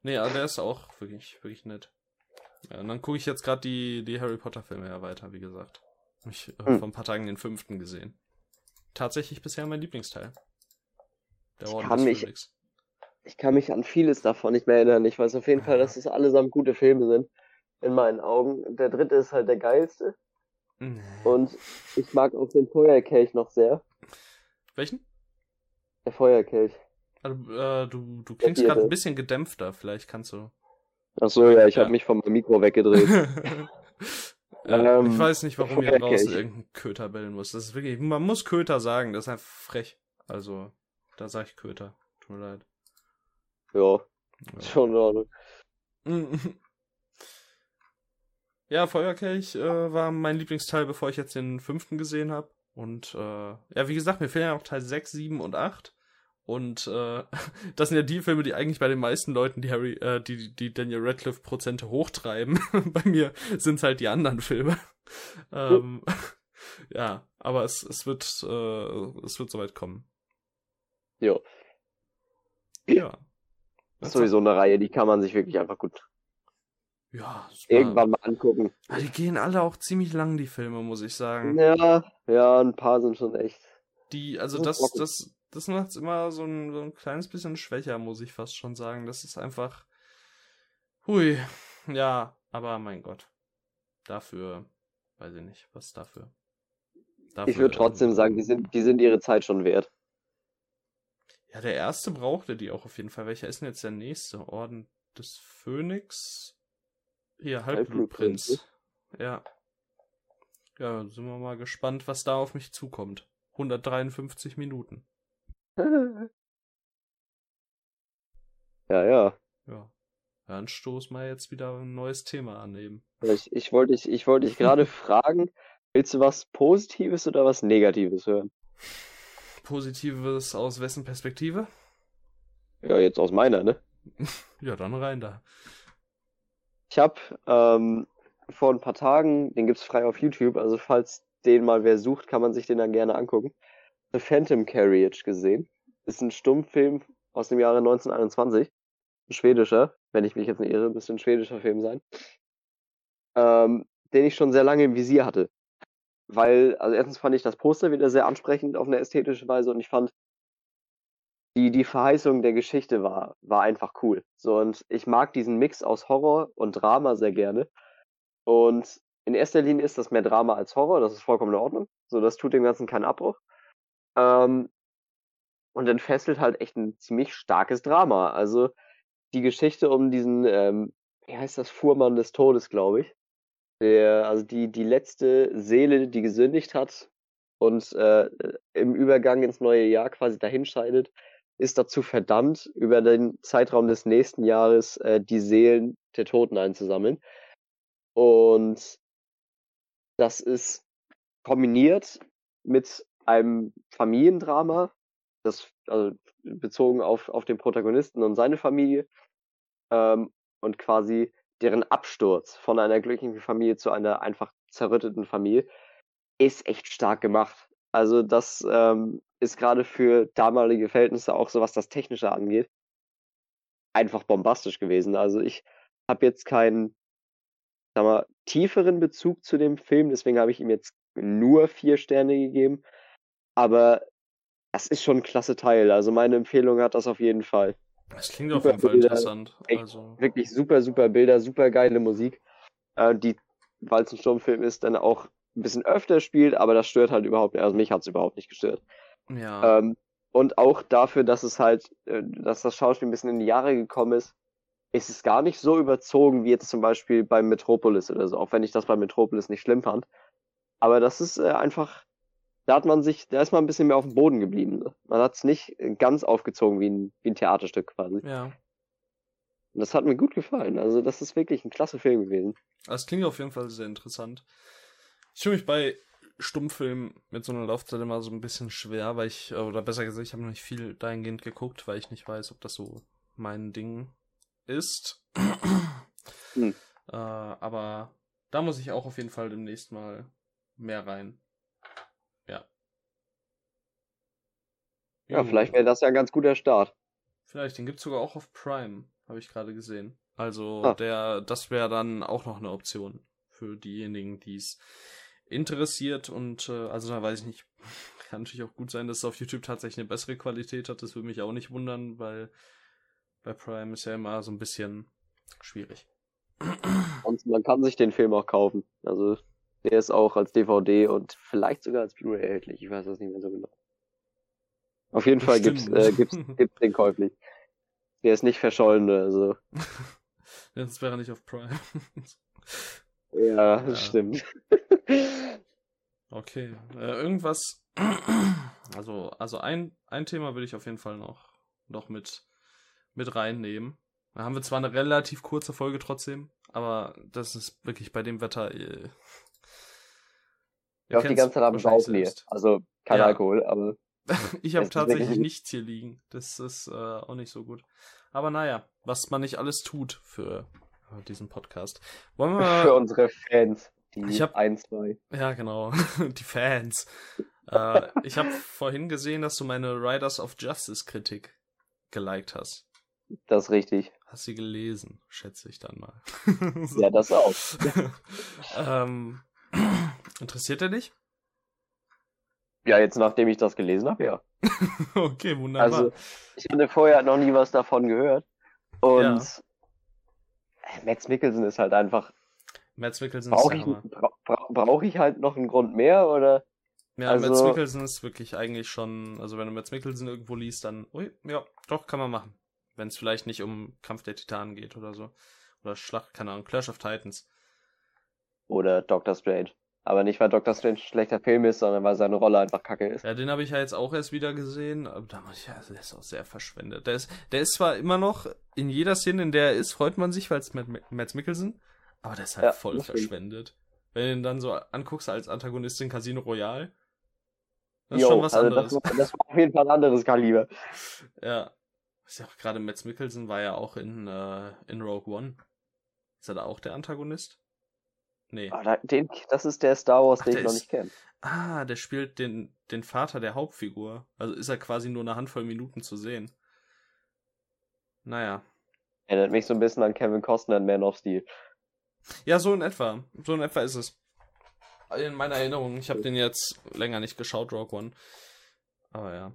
Nee, aber der ist auch wirklich, wirklich nett. Ja, und dann gucke ich jetzt gerade die, die Harry Potter Filme ja weiter, wie gesagt. Ich äh, Hm. vor ein paar Tagen den fünften gesehen. Tatsächlich bisher mein Lieblingsteil. Ich kann mich-. Ich kann mich an vieles davon nicht mehr erinnern. Ich weiß auf jeden Fall, dass es allesamt gute Filme sind. In meinen Augen. Der dritte ist halt der geilste. Nee. Und ich mag auch den Feuerkelch noch sehr. Welchen? Der Feuerkelch. Also, äh, du, du klingst gerade ein bisschen gedämpfter, vielleicht kannst du. Ach so, ja, ich Ja. habe mich vom Mikro weggedreht. ja, Ähm, ich weiß nicht, warum hier draußen irgendein Köter bellen muss. Das ist wirklich, man muss Köter sagen, das ist einfach frech. Also, da sag ich Köter. Tut mir leid. ja, Ja. schon in Ordnung. Ja, Feuerkelch äh, war mein Lieblingsteil, bevor ich jetzt den fünften gesehen habe. Und äh, ja, wie gesagt, mir fehlen ja noch Teil 6, 7 und 8. Und äh, das sind ja die Filme, die eigentlich bei den meisten Leuten, die Harry, äh, die, die Daniel Radcliffe Prozente hochtreiben. bei mir sind es halt die anderen Filme. ähm, ja, aber es, es wird äh, es wird soweit kommen. Jo. Ja. Das ist sowieso eine Reihe, die kann man sich wirklich einfach gut Ja, irgendwann mal angucken. Ah, die gehen alle auch ziemlich lang, die Filme, muss ich sagen. Ja, ja, ein paar sind schon echt. Die, also So das, trocken. das, das macht es immer so ein, so ein kleines bisschen schwächer, muss ich fast schon sagen. Das ist einfach. Hui. Ja, aber mein Gott. Dafür, weiß ich nicht, was dafür. dafür Ich würde trotzdem ähm, sagen, die sind, die sind ihre Zeit schon wert. Ja, der erste brauchte die auch auf jeden Fall. Welcher ist denn jetzt der nächste? Orden des Phönix? Hier, Halbblutprinz. Ja. Ja, sind wir mal gespannt, was da auf mich zukommt. 153 Minuten. ja, ja. Ja. Dann stoßen wir jetzt wieder ein neues Thema an eben. Ich, ich wollte dich, ich wollte dich gerade fragen, willst du was Positives oder was Negatives hören? Positives aus wessen Perspektive? Ja, jetzt aus meiner, ne? Ja, dann rein da. Ich habe ähm, vor ein paar Tagen, den gibt's frei auf YouTube, also falls den mal wer sucht, kann man sich den dann gerne angucken. The Phantom Carriage gesehen. Ist ein Stummfilm aus dem Jahre 1921. Ein schwedischer, wenn ich mich jetzt nicht irre, müsste ein schwedischer Film sein. Ähm, den ich schon sehr lange im Visier hatte. Weil, also erstens fand ich das Poster wieder sehr ansprechend auf eine ästhetische Weise und ich fand, die, die Verheißung der Geschichte war, war einfach cool. So, und ich mag diesen Mix aus Horror und Drama sehr gerne. Und in erster Linie ist das mehr Drama als Horror, das ist vollkommen in Ordnung. So, das tut dem Ganzen keinen Abbruch. Ähm, und entfesselt halt echt ein ziemlich starkes Drama. Also die Geschichte um diesen, ähm, wie heißt das, Fuhrmann des Todes, glaube ich. Der, also die, die letzte Seele, die gesündigt hat und äh, im Übergang ins neue Jahr quasi dahinscheidet, ist dazu verdammt, über den Zeitraum des nächsten Jahres äh, die Seelen der Toten einzusammeln. Und das ist kombiniert mit einem Familiendrama, das also bezogen auf, auf den Protagonisten und seine Familie ähm, und quasi deren Absturz von einer glücklichen Familie zu einer einfach zerrütteten Familie ist echt stark gemacht. Also das ähm, ist gerade für damalige Verhältnisse auch so was das Technische angeht einfach bombastisch gewesen. Also ich habe jetzt keinen sag mal, tieferen Bezug zu dem Film, deswegen habe ich ihm jetzt nur vier Sterne gegeben. Aber das ist schon ein klasse Teil. Also meine Empfehlung hat das auf jeden Fall. Das klingt super auf jeden Fall Bilder, interessant. Also... Wirklich super, super Bilder, super geile Musik, äh, die, weil es ein Sturmfilm ist, dann auch ein bisschen öfter spielt, aber das stört halt überhaupt nicht. Also mich hat es überhaupt nicht gestört. Ja. Ähm, und auch dafür, dass es halt, äh, dass das Schauspiel ein bisschen in die Jahre gekommen ist, ist es gar nicht so überzogen wie jetzt zum Beispiel bei Metropolis oder so, auch wenn ich das bei Metropolis nicht schlimm fand. Aber das ist äh, einfach, da hat man sich, da ist man ein bisschen mehr auf dem Boden geblieben. Ne? Man hat es nicht ganz aufgezogen wie ein, wie ein Theaterstück quasi. Ja. Und das hat mir gut gefallen. Also das ist wirklich ein klasse Film gewesen. Das klingt auf jeden Fall sehr interessant. Ich fühle mich bei Stummfilmen mit so einer Laufzeit immer so ein bisschen schwer, weil ich, oder besser gesagt, ich habe noch nicht viel dahingehend geguckt, weil ich nicht weiß, ob das so mein Ding ist. Hm. Äh, aber da muss ich auch auf jeden Fall demnächst mal mehr rein. Ja. Ja, jo. vielleicht wäre das ja ein ganz guter Start. Vielleicht, den gibt es sogar auch auf Prime, habe ich gerade gesehen. Also ah. der, das wäre dann auch noch eine Option für diejenigen, die es interessiert und äh, also da weiß ich nicht, kann natürlich auch gut sein, dass es auf YouTube tatsächlich eine bessere Qualität hat. Das würde mich auch nicht wundern, weil bei Prime ist ja immer so ein bisschen schwierig. Und man kann sich den Film auch kaufen. Also der ist auch als DVD und vielleicht sogar als Blu-ray erhältlich. Ich weiß das nicht mehr so genau. Auf jeden Fall gibt's, äh, gibt's, gibt's den käuflich. Der ist nicht verschollen oder so. Das wäre nicht auf Prime. ja, das ja. stimmt. okay. Äh, irgendwas. Also, also ein, ein Thema will ich auf jeden Fall noch, noch mit mit reinnehmen. Da haben wir zwar eine relativ kurze Folge trotzdem, aber das ist wirklich bei dem Wetter. Äh, ich auch die ganze Zeit am Saufen Also kein ja. Alkohol, aber. ich habe tatsächlich nichts hier liegen. Das ist äh, auch nicht so gut. Aber naja, was man nicht alles tut für äh, diesen Podcast. Wollen wir. Für unsere Fans. Die ich hab, ein, zwei. Ja, genau. die Fans. äh, ich habe vorhin gesehen, dass du meine Riders of Justice Kritik geliked hast. Das ist richtig. Hast du gelesen, schätze ich dann mal. so. Ja, das auch. ähm, interessiert er dich? Ja, jetzt nachdem ich das gelesen habe, ja. okay, wunderbar. Also, ich hatte vorher noch nie was davon gehört. Und ja. Mads Mikkelsen ist halt einfach. Mads Mikkelsen brauch ist ich, bra Brauche ich halt noch einen Grund mehr oder? Ja, also, Mads Mikkelsen ist wirklich eigentlich schon, also wenn du Mads Mikkelsen irgendwo liest, dann, ui, ja, doch, kann man machen. Wenn es vielleicht nicht um Kampf der Titanen geht oder so. Oder Schlacht, keine Ahnung, Clash of Titans. Oder Doctor Strange. Aber nicht, weil Doctor Strange ein schlechter Film ist, sondern weil seine Rolle einfach kacke ist. Ja, den habe ich ja jetzt auch erst wieder gesehen. Aber da muss ich, ja, der ist auch sehr verschwendet. Der ist, der ist zwar immer noch in jeder Szene, in der er ist, freut man sich, weil es Mads Mikkelsen, aber der ist halt ja, voll verschwendet. Wenn du ihn dann so anguckst als Antagonist in Casino Royale, das ist jo, schon was also anderes. Das, das war auf jeden Fall ein anderes Kaliber. Ja, ist ja auch gerade Mads Mikkelsen war ja auch in, äh, in Rogue One. Ist er da auch der Antagonist? Nee. Da, den, das ist der Star Wars, Ach, den ich noch nicht kenne. Ah, der spielt den, den Vater der Hauptfigur. Also ist er quasi nur eine Handvoll Minuten zu sehen. Naja. Erinnert mich so ein bisschen an Kevin Costner in Man of Steel. Ja, so in etwa. So in etwa ist es. In meiner Erinnerung. Ich habe den jetzt länger nicht geschaut, Rogue One. Aber ja.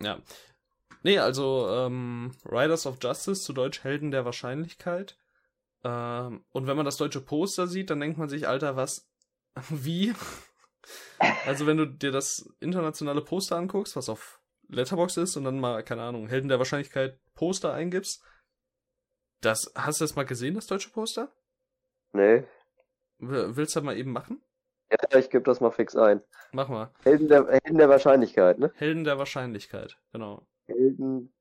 Ja. Nee, also ähm, Riders of Justice, zu Deutsch Helden der Wahrscheinlichkeit. Ähm, und wenn man das deutsche Poster sieht, dann denkt man sich, Alter, was? Wie? also wenn du dir das internationale Poster anguckst, was auf Letterbox ist und dann mal, keine Ahnung, Helden der Wahrscheinlichkeit Poster eingibst, das, hast du das mal gesehen, das deutsche Poster? Nee. Willst du das mal eben machen? Ja, ich gebe das mal fix ein. Mach mal. Helden der, Helden der Wahrscheinlichkeit, ne? Helden der Wahrscheinlichkeit, genau. Helden.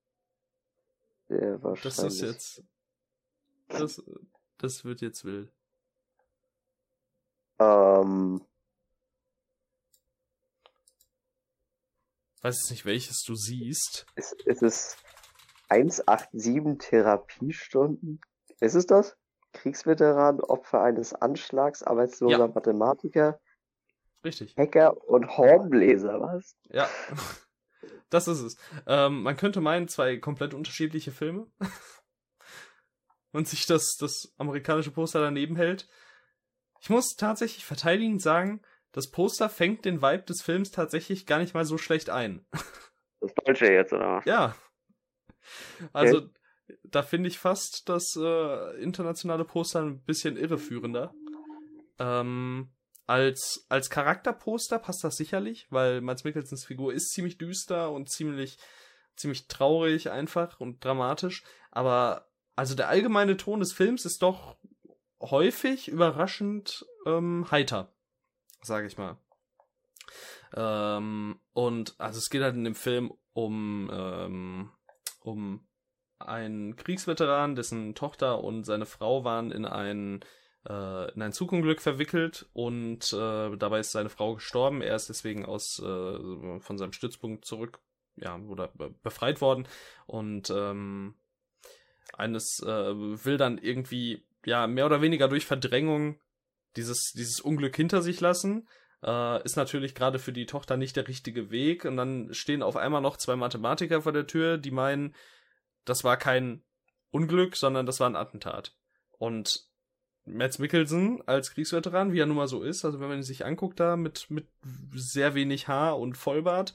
Der Das ist jetzt. Das, das wird jetzt wild. Ähm, Weiß jetzt nicht, welches du siehst. ist, ist es 187 Therapiestunden? Ist es das? Kriegsveteran, Opfer eines Anschlags, arbeitsloser Ja. Mathematiker, Richtig. Hacker und Hornbläser, was? Ja. Das ist es. Ähm, man könnte meinen, zwei komplett unterschiedliche Filme. Und sich das, das amerikanische Poster daneben hält. Ich muss tatsächlich verteidigend sagen, das Poster fängt den Vibe des Films tatsächlich gar nicht mal so schlecht ein. Das Deutsche jetzt, oder? was? Ja. Also, da finde ich fast das äh, internationale Poster ein bisschen irreführender. Ähm, als, als Charakterposter passt das sicherlich, weil Mads Mikkelsens Figur ist ziemlich düster und ziemlich, ziemlich traurig einfach und dramatisch. Aber also der allgemeine Ton des Films ist doch häufig überraschend ähm, heiter, sage ich mal. Ähm, und also es geht halt in dem Film um, ähm, um einen Kriegsveteran, dessen Tochter und seine Frau waren in ein, äh, in ein Zugunglück verwickelt und äh, dabei ist seine Frau gestorben. Er ist deswegen aus äh, von seinem Stützpunkt zurück, ja, oder be befreit worden und ähm, eines äh, will dann irgendwie ja mehr oder weniger durch Verdrängung dieses dieses Unglück hinter sich lassen äh, ist natürlich gerade für die Tochter nicht der richtige Weg. Und dann stehen auf einmal noch zwei Mathematiker vor der Tür, die meinen, das war kein Unglück, sondern das war ein Attentat. Und Mads Mikkelsen als Kriegsveteran, wie er nun mal so ist, also wenn man ihn sich anguckt da mit, mit sehr wenig Haar und Vollbart,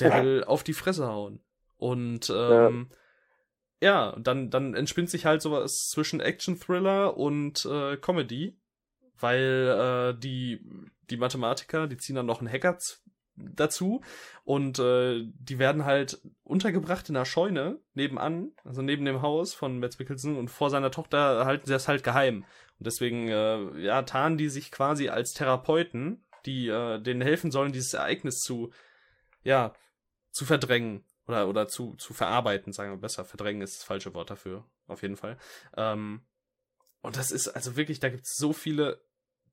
der will auf die Fresse hauen. Und ähm, ja, dann, dann entspinnt sich halt sowas zwischen Action-Thriller und äh, Comedy, weil äh, die, die Mathematiker, die ziehen dann noch einen Hacker dazu und äh, die werden halt untergebracht in einer Scheune nebenan, also neben dem Haus von Mads Mikkelsen und vor seiner Tochter halten sie das halt geheim. Und deswegen, äh, ja, tarnen die sich quasi als Therapeuten, die äh, denen helfen sollen, dieses Ereignis zu, ja, zu verdrängen oder, oder zu, zu verarbeiten, sagen wir besser. Verdrängen ist das falsche Wort dafür, auf jeden Fall. Ähm, und das ist also wirklich, da gibt's so viele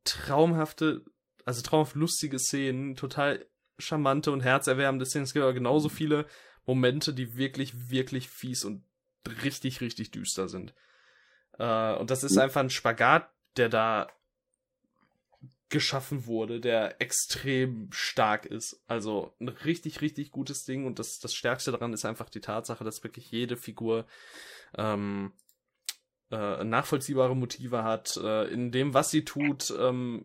traumhafte, also traumhaft lustige Szenen, total charmante und herzerwärmende Szenen. Es gibt aber genauso viele Momente, die wirklich, wirklich fies und richtig, richtig düster sind. Äh, und das ist einfach ein Spagat, der da geschaffen wurde, der extrem stark ist. Also ein richtig, richtig gutes Ding und das, das Stärkste daran ist einfach die Tatsache, dass wirklich jede Figur ähm, äh, nachvollziehbare Motive hat, äh, in dem, was sie tut, ähm,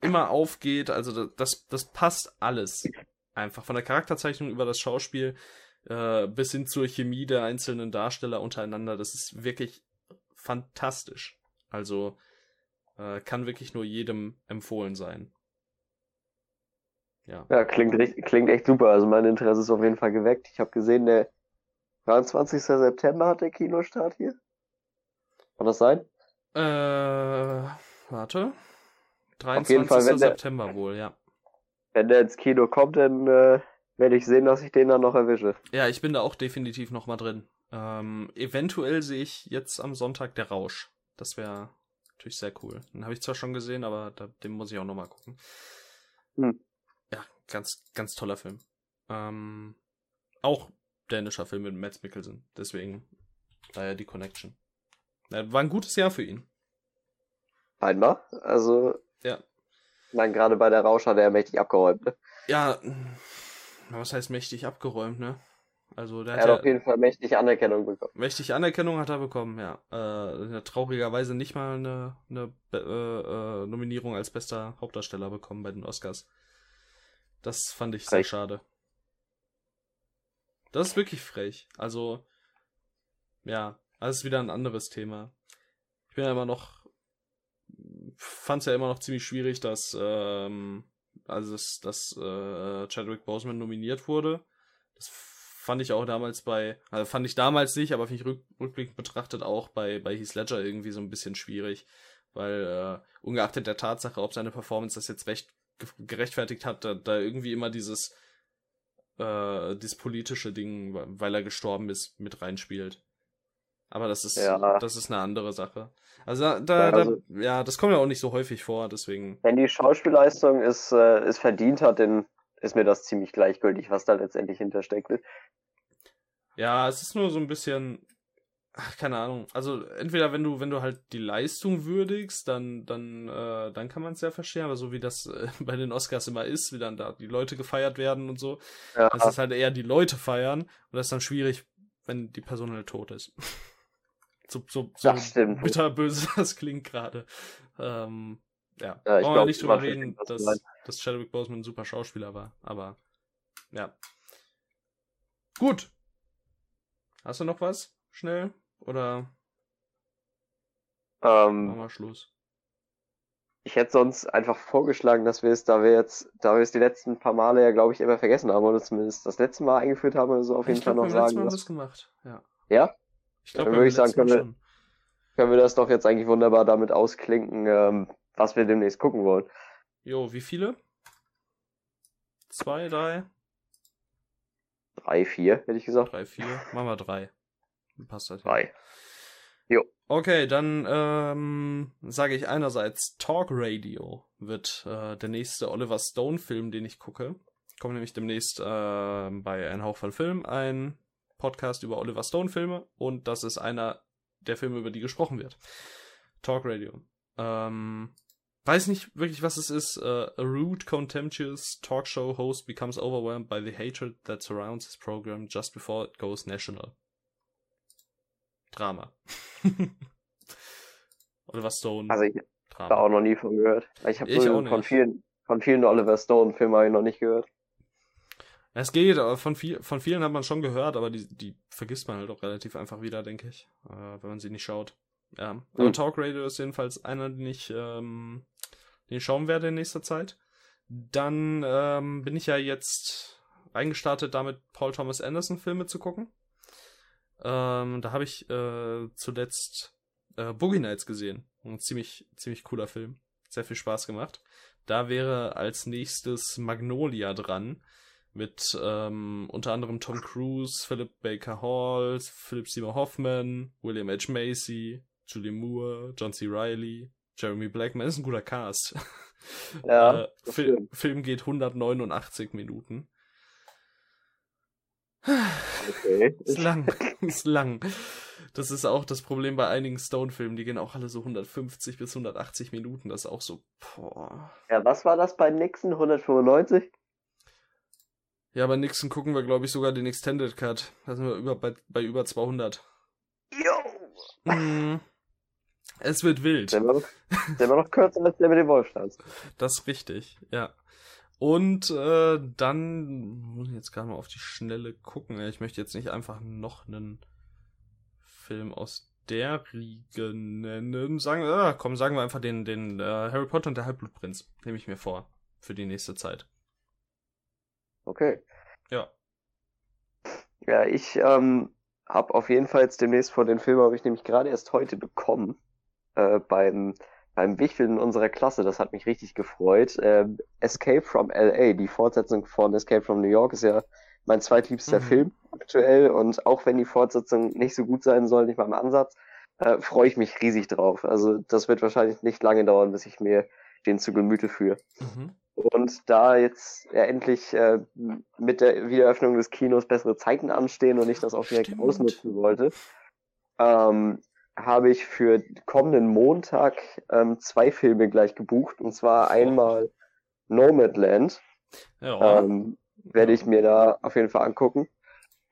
immer aufgeht. Also da- das, das passt alles. Einfach von der Charakterzeichnung über das Schauspiel äh, bis hin zur Chemie der einzelnen Darsteller untereinander. Das ist wirklich fantastisch. Also äh, kann wirklich nur jedem empfohlen sein. Ja. Ja, klingt, richtig, klingt echt super. Also mein Interesse ist auf jeden Fall geweckt. Ich habe gesehen, der 23. September hat der Kinostart hier. Kann das sein? Äh, warte. 23. jeden Fall, wenn der- September wohl, ja. Wenn der ins Kino kommt, dann äh, werde ich sehen, dass ich den dann noch erwische. Ja, ich bin da auch definitiv noch mal drin. Ähm, eventuell sehe ich jetzt am Sonntag der Rausch. Das wäre natürlich sehr cool. Den habe ich zwar schon gesehen, aber da, den muss ich auch noch mal gucken. Hm. Ja, ganz, ganz toller Film. Ähm, auch dänischer Film mit Mads Mikkelsen. Deswegen daher die Connection. War ein gutes Jahr für ihn. Scheinbar. Also, Ja. meine, gerade bei der Rausch hat er mächtig abgeräumt. Ne? Ja, was heißt mächtig abgeräumt, ne? Also der Er hat hat auf jeden Fall mächtig Anerkennung bekommen. Mächtig Anerkennung hat er bekommen, ja. Äh, traurigerweise nicht mal eine, eine äh, äh, Nominierung als bester Hauptdarsteller bekommen bei den Oscars. Das fand ich sehr Frech. schade. Das ist wirklich frech. Also, ja, das ist wieder ein anderes Thema. Ich bin ja immer noch, fand es ja immer noch ziemlich schwierig, dass, ähm, also dass, dass äh, Chadwick Boseman nominiert wurde. Das fand ich auch damals bei, also fand ich damals nicht, aber finde ich rück, rückblickend betrachtet auch bei, bei Heath Ledger irgendwie so ein bisschen schwierig, weil äh, ungeachtet der Tatsache, ob seine Performance das jetzt recht ge- gerechtfertigt hat, da, da irgendwie immer dieses äh, das politische Ding, weil er gestorben ist, mit reinspielt. Aber das ist, Ja. das ist eine andere Sache. Also da, da, Ja, also- da, ja, das kommt ja auch nicht so häufig vor, deswegen. Wenn die Schauspielleistung es, äh, es verdient hat, dann ist mir das ziemlich gleichgültig, was da letztendlich hintersteckt. Ja, es ist nur so ein bisschen, ach, keine Ahnung. Also entweder wenn du, wenn du halt die Leistung würdigst, dann, dann, äh, dann kann man es ja verstehen. Aber so wie das äh, bei den Oscars immer ist, wie dann da die Leute gefeiert werden und so, Ja, das ist halt eher die Leute feiern und das ist dann schwierig, wenn die Person halt tot ist. so, so, so bitterböse das klingt gerade. Ähm, ja, Ja, ich wir glaub, nicht drüber reden, was dass, dass Chadwick Boseman ein super Schauspieler war, aber ja. Gut. Hast du noch was? Schnell? Oder machen ähm, wir Schluss? ich hätte sonst einfach vorgeschlagen, dass wir es, da wir jetzt, da wir es die letzten paar Male ja, glaube ich, immer vergessen haben, oder zumindest das letzte Mal eingeführt haben oder so, auf jeden ich Fall glaub, noch sagen, Mal wir es gemacht. Ja. Ja? Ich glaube, Dann würde ich sagen, können wir- können wir das doch jetzt eigentlich wunderbar damit ausklinken, ähm, was wir demnächst gucken wollen. Jo, wie viele? Zwei, drei, Drei, vier, hätte ich gesagt. drei, vier. Machen wir drei. Dann Passt das. Drei. Okay, dann ähm, sage ich einerseits Talk Radio wird äh, der nächste Oliver Stone Film, den ich gucke. Kommt nämlich demnächst äh, bei Ein Hauch von Film ein Podcast über Oliver Stone Filme und das ist einer der Filme, über die gesprochen wird. Talk Radio. Ähm, weiß nicht wirklich, was es ist. Äh, a rude, contemptuous talk show host becomes overwhelmed by the hatred that surrounds his program just before it goes national. Drama. Oliver Stone. Also ich habe Drama. da auch noch nie von gehört. Ich habe so auch von nicht. vielen, von vielen Oliver Stone-Filmen habe ich noch nicht gehört. Es geht, aber von, viel, von vielen hat man schon gehört, aber die, die vergisst man halt auch relativ einfach wieder, denke ich, äh, wenn man sie nicht schaut. Ja, aber Hm. Talk Radio ist jedenfalls einer, den ich, ähm, den schauen werde in nächster Zeit. Dann ähm, bin ich ja jetzt reingestartet, damit Paul Thomas Anderson Filme zu gucken. Ähm, da habe ich äh, zuletzt äh, Boogie Nights gesehen. Ein ziemlich, ziemlich cooler Film. Sehr viel Spaß gemacht. Da wäre als nächstes Magnolia dran. Mit ähm, unter anderem Tom Cruise, Philip Baker Hall, Philip Seymour Hoffman, William H. Macy, Julie Moore, John C. Reilly, Jeremy Blackman. Ist ein guter Cast. Ja, äh, das Fil stimmt. Film geht 189 Minuten. Okay. Ist lang. ist lang. Das ist auch das Problem bei einigen Stone-Filmen. Die gehen auch alle so 150 bis 180 Minuten. Das ist auch so, boah. Ja, was war das bei Nixon? 195? Ja, bei Nixon gucken wir, glaube ich, sogar den Extended Cut. Da sind wir über, bei, bei über 200. Jo! Mm. Es wird wild. Der war, noch, der war noch kürzer als der mit dem Wolfstanz. Das ist richtig, ja. Und äh, dann muss ich jetzt gerade mal auf die Schnelle gucken. Ich möchte jetzt nicht einfach noch einen Film aus der Riege nennen. Sagen, äh, komm, sagen wir einfach den, den äh, Harry Potter und der Halbblutprinz. Nehme ich mir vor. Für die nächste Zeit. Okay. Ja. Ja, ich ähm, habe auf jeden Fall jetzt demnächst vor den Film, habe ich nämlich gerade erst heute bekommen, äh, beim, beim Wichteln unserer Klasse. Das hat mich richtig gefreut. Ähm, Escape from LA, die Fortsetzung von Escape from New York, ist ja mein zweitliebster Mhm. Film aktuell. Und auch wenn die Fortsetzung nicht so gut sein soll, nicht mal im Ansatz, äh, freue ich mich riesig drauf. Also das wird wahrscheinlich nicht lange dauern, bis ich mir den zu Gemüte führe. Mhm. Und da jetzt ja endlich äh, mit der Wiedereröffnung des Kinos bessere Zeiten anstehen und ich das auch direkt Stimmt. ausnutzen wollte, ähm, habe ich für kommenden Montag ähm, zwei Filme gleich gebucht. Und zwar einmal Nomadland, Ja. ähm, werde ich mir da auf jeden Fall angucken.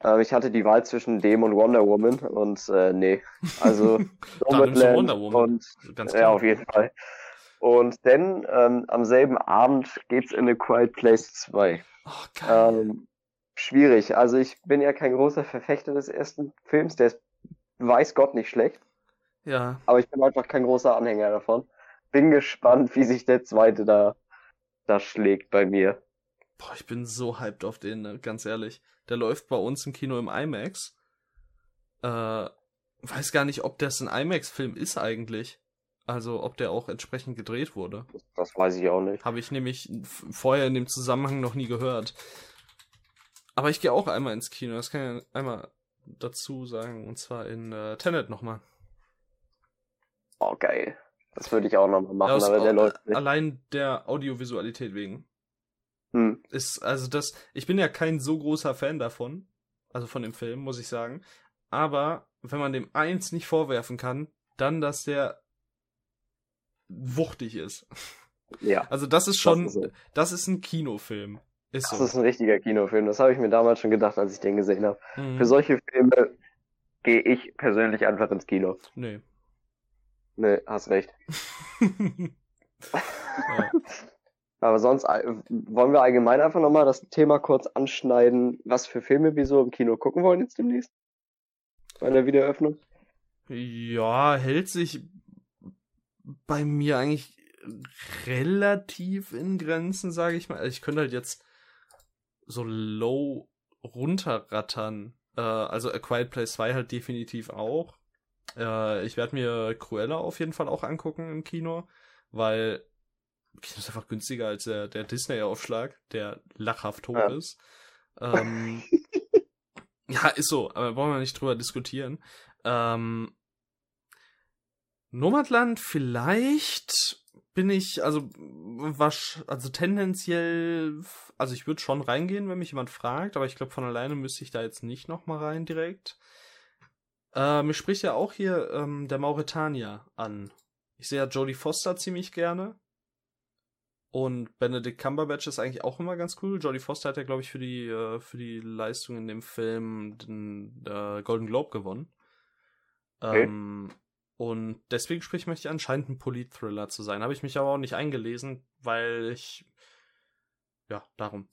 Ähm, ich hatte die Wahl zwischen dem und Wonder Woman und äh, nee, also Nomadland Wonder Woman. und Ganz ja, klar. auf jeden Fall. Und dann ähm, am selben Abend geht's in A Quiet Place 2. Oh, geil. Ähm, schwierig. Also ich bin ja kein großer Verfechter des ersten Films, der ist weiß Gott nicht schlecht, ja. aber ich bin einfach kein großer Anhänger davon. Bin gespannt, wie sich der zweite da, da schlägt bei mir. Boah, ich bin so hyped auf den, ne? ganz ehrlich. Der läuft bei uns im Kino im IMAX. Äh, weiß gar nicht, ob das ein IMAX-Film ist eigentlich. Also, ob der auch entsprechend gedreht wurde. Das, das weiß ich auch nicht. Habe ich nämlich vorher in dem Zusammenhang noch nie gehört. Aber ich gehe auch einmal ins Kino, das kann ich einmal dazu sagen, und zwar in äh, Tenet nochmal. Oh, geil. Das würde ich auch nochmal machen, Ja, aber der läuft nicht. Allein der Audiovisualität wegen. Hm. Ist, also das, ich bin ja kein so großer Fan davon, also von dem Film, muss ich sagen. Aber wenn man dem eins nicht vorwerfen kann, dann, dass der wuchtig ist. Ja. Also das ist schon, Das ist so. das ist ein Kinofilm. Ist Das so. ist ein richtiger Kinofilm. Das habe ich mir damals schon gedacht, als ich den gesehen habe. Mhm. Für solche Filme gehe ich persönlich einfach ins Kino. Nee. Ne, hast recht. ja. Aber sonst äh, wollen wir allgemein einfach nochmal das Thema kurz anschneiden, was für Filme wir so im Kino gucken wollen jetzt demnächst? Bei der Wiedereröffnung? ja, hält sich bei mir eigentlich relativ in Grenzen, sage ich mal. Also ich könnte halt jetzt so low runterrattern. Äh, also A Quiet Place 2 halt definitiv auch. Äh, ich werde mir Cruella auf jeden Fall auch angucken im Kino, weil Kino ist einfach günstiger als der, der Disney-Aufschlag, der lachhaft hoch Ja. ist. Ähm, ja, ist so, aber brauchen wir nicht drüber diskutieren. Ähm, Nomadland vielleicht bin ich, also wasch, also tendenziell, also ich würde schon reingehen, wenn mich jemand fragt, aber ich glaube von alleine müsste ich da jetzt nicht nochmal rein direkt. Äh, mir spricht ja auch hier ähm, der Mauretanier an. Ich sehe ja Jodie Foster ziemlich gerne. Und Benedict Cumberbatch ist eigentlich auch immer ganz cool. Jodie Foster hat ja, glaube ich, für die, äh, für die Leistung in dem Film den äh, Golden Globe gewonnen. Okay. Ähm, und deswegen spricht mich anscheinend ein Polit-Thriller zu sein. Habe ich mich aber auch nicht eingelesen, weil ich. Ja, darum.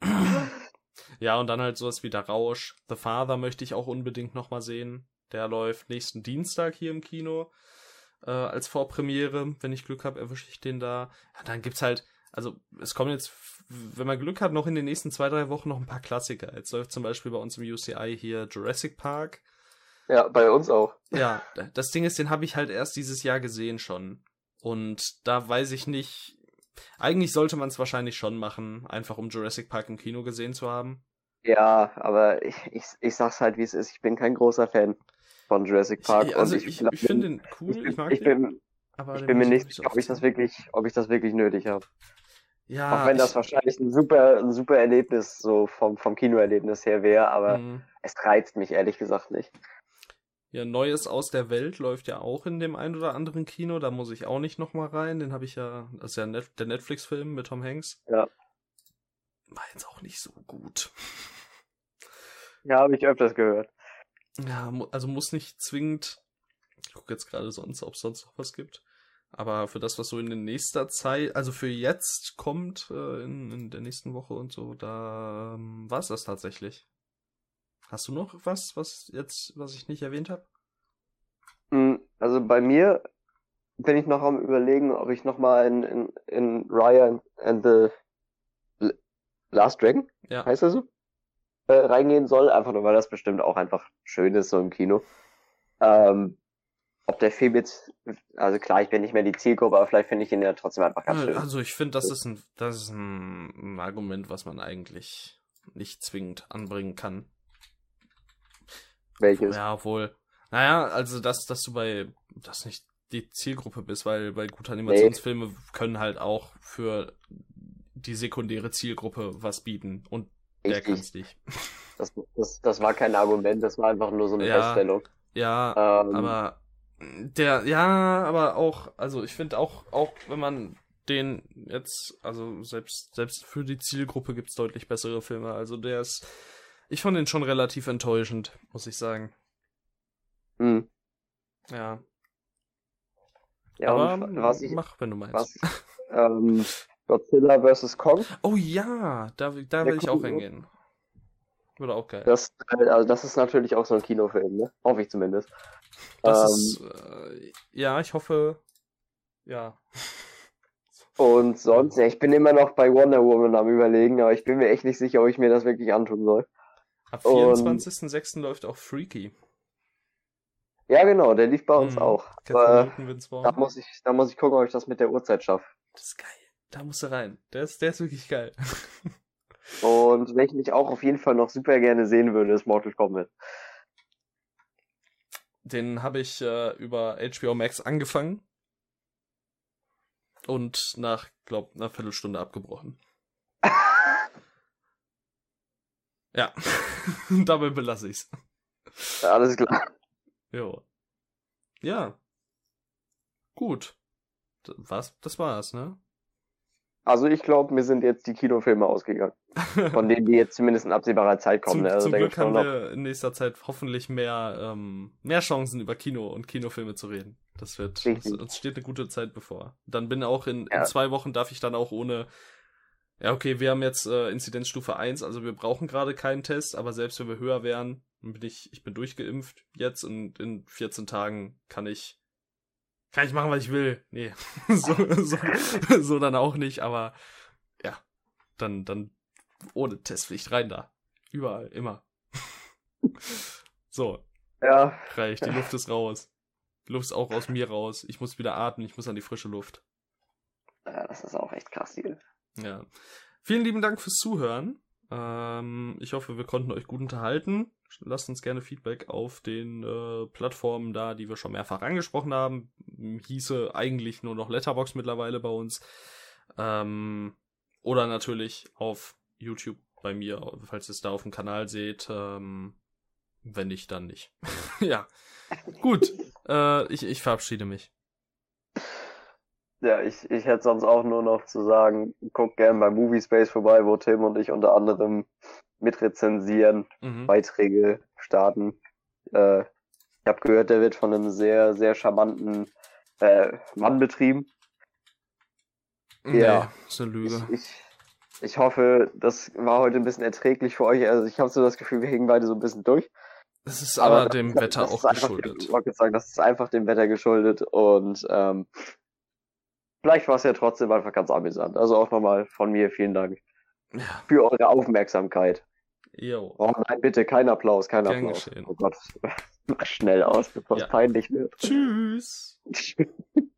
ja, und dann halt sowas wie der Rausch. The Father möchte ich auch unbedingt nochmal sehen. Der läuft nächsten Dienstag hier im Kino äh, als Vorpremiere. Wenn ich Glück habe, erwische ich den da. Ja, dann gibt's halt, also es kommen jetzt, wenn man Glück hat, noch in den nächsten zwei, drei Wochen noch ein paar Klassiker. Jetzt läuft zum Beispiel bei uns im UCI hier Jurassic Park. Ja, bei uns auch. Ja, das Ding ist, den habe ich halt erst dieses Jahr gesehen schon. Und da weiß ich nicht. Eigentlich sollte man es wahrscheinlich schon machen, einfach um Jurassic Park im Kino gesehen zu haben. Ja, aber ich, ich, ich sag's halt, wie es ist. Ich bin kein großer Fan von Jurassic Park. ich, also und ich, ich, glaub, finde den ich cool, bin, ich mag ich den. bin, aber ich bin mir nicht sicher, ob ich das wirklich, ob ich das wirklich nötig habe. Ja, Auch wenn das ich, wahrscheinlich ein super, ein super Erlebnis so vom, vom Kinoerlebnis her wäre, aber Mhm. es reizt mich ehrlich gesagt nicht. Ja, Neues aus der Welt läuft ja auch in dem ein oder anderen Kino. Da muss ich auch nicht nochmal rein. Den habe ich ja, das ist ja der Netflix-Film mit Tom Hanks. Ja. War jetzt auch nicht so gut. Ja, habe ich öfters gehört. Ja, also muss nicht zwingend. Ich gucke jetzt gerade sonst, ob es sonst noch was gibt. Aber für das, was so in der nächster Zeit, also für jetzt kommt, äh, in, in der nächsten Woche und so, da ähm, war es das tatsächlich. Hast du noch was, was jetzt, was ich nicht erwähnt habe? Mm, Also bei mir bin ich noch am überlegen, ob ich noch mal in, in, in Raya and the Last Dragon, Ja. heißt er so, äh, reingehen soll, einfach nur, weil das bestimmt auch einfach schön ist, so im Kino. Ähm, ob der Film jetzt, also klar, ich bin nicht mehr die Zielgruppe, aber vielleicht finde ich ihn ja trotzdem einfach ganz schön. Also ich finde, das ist ein, das ist ein Argument, was man eigentlich nicht zwingend anbringen kann. Welches? Ja, obwohl. Naja, also dass, dass du bei, das nicht die Zielgruppe bist, weil bei gute Animationsfilme können halt auch für die sekundäre Zielgruppe was bieten und der Richtig. kann's nicht. Das, das, das war kein Argument, das war einfach nur so eine Ja. Feststellung. Ja, Ähm, aber der, ja, aber auch, also ich finde auch, auch wenn man den jetzt, also selbst, selbst für die Zielgruppe gibt's deutlich bessere Filme. Also der ist, ich fand den schon relativ enttäuschend, muss ich sagen. hm. Ja, Ja, aber und was ich, mach, wenn du meinst. was, ähm, Godzilla vs. Kong, Oh ja, da, da will ich auch hingehen. Würde auch geil. das, also das ist natürlich auch so ein Kinofilm, ne? Hoffe ich zumindest. Das ähm, ist, äh, ja, ich hoffe, ja. Und sonst, ja, ich bin immer noch bei Wonder Woman am überlegen, aber ich bin mir echt nicht sicher, ob ich mir das wirklich antun soll. Ab Und- 24.06. läuft auch Freaky. Ja, genau, der lief bei uns Mhm. auch. Aber da muss ich, da muss ich gucken, ob ich das mit der Uhrzeit schaffe. Das ist geil. Da musst du rein. Der ist, der ist wirklich geil. Und welchen ich auch auf jeden Fall noch super gerne sehen würde, ist Mortal Kombat. Den habe ich äh, über HBO Max angefangen und nach, glaub, einer Viertelstunde abgebrochen. Ja, dabei belasse ich's. Ja, alles klar. Jo. Ja. Gut. Was? Das war's, ne? Also ich glaube, mir sind jetzt die Kinofilme ausgegangen. Von denen die jetzt zumindest in absehbarer Zeit kommen. Zum, ne? also zum Glück haben wir in nächster Zeit hoffentlich mehr, ähm, mehr Chancen über Kino und Kinofilme zu reden. Das wird, uns, steht eine gute Zeit bevor. Dann bin auch in, in Ja. zwei Wochen darf ich dann auch ohne, ja okay, wir haben jetzt äh, Inzidenzstufe 1, also wir brauchen gerade keinen Test, aber selbst wenn wir höher wären, dann bin ich, ich bin durchgeimpft jetzt und in 14 Tagen kann ich, kann ich machen, was ich will. Nee, so, so, so dann auch nicht, aber ja, dann, dann ohne Testpflicht rein da. Überall, immer. so, Ja, reicht. Die Luft ist raus. Die Luft ist auch aus mir raus. Ich muss wieder atmen, ich muss an die frische Luft. ja, das ist auch echt krass hier. Ja. Vielen lieben Dank fürs Zuhören. Ähm, ich hoffe, wir konnten euch gut unterhalten. Lasst uns gerne Feedback auf den äh, Plattformen da, die wir schon mehrfach angesprochen haben. Hieße eigentlich nur noch Letterbox mittlerweile bei uns. Ähm, oder natürlich auf YouTube bei mir, falls ihr es da auf dem Kanal seht. Ähm, wenn nicht, dann nicht. ja. Gut. Äh, ich, ich verabschiede mich. Ja, ich, ich hätte sonst auch nur noch zu sagen, guckt gern bei Movie Space vorbei, wo Tim und ich unter anderem mitrezensieren, Mhm. Beiträge starten. Äh, ich habe gehört, der wird von einem sehr, sehr charmanten äh, Mann betrieben. Nee, Ja. ist eine Ich, Lüge. ich, ich hoffe, das war heute ein bisschen erträglich für euch. Also ich habe so das Gefühl, wir hängen beide so ein bisschen durch. Es ist aber, das dem ist- Wetter das auch geschuldet. Ich wollte sagen, das ist einfach dem Wetter geschuldet und ähm, vielleicht war es ja trotzdem einfach ganz amüsant. Also auch nochmal von mir vielen Dank Ja, für eure Aufmerksamkeit. jo. Oh nein, bitte kein Applaus, kein Gern Applaus. geschehen. Oh Gott, mach schnell aus, bevor Ja. es peinlich wird. Tschüss.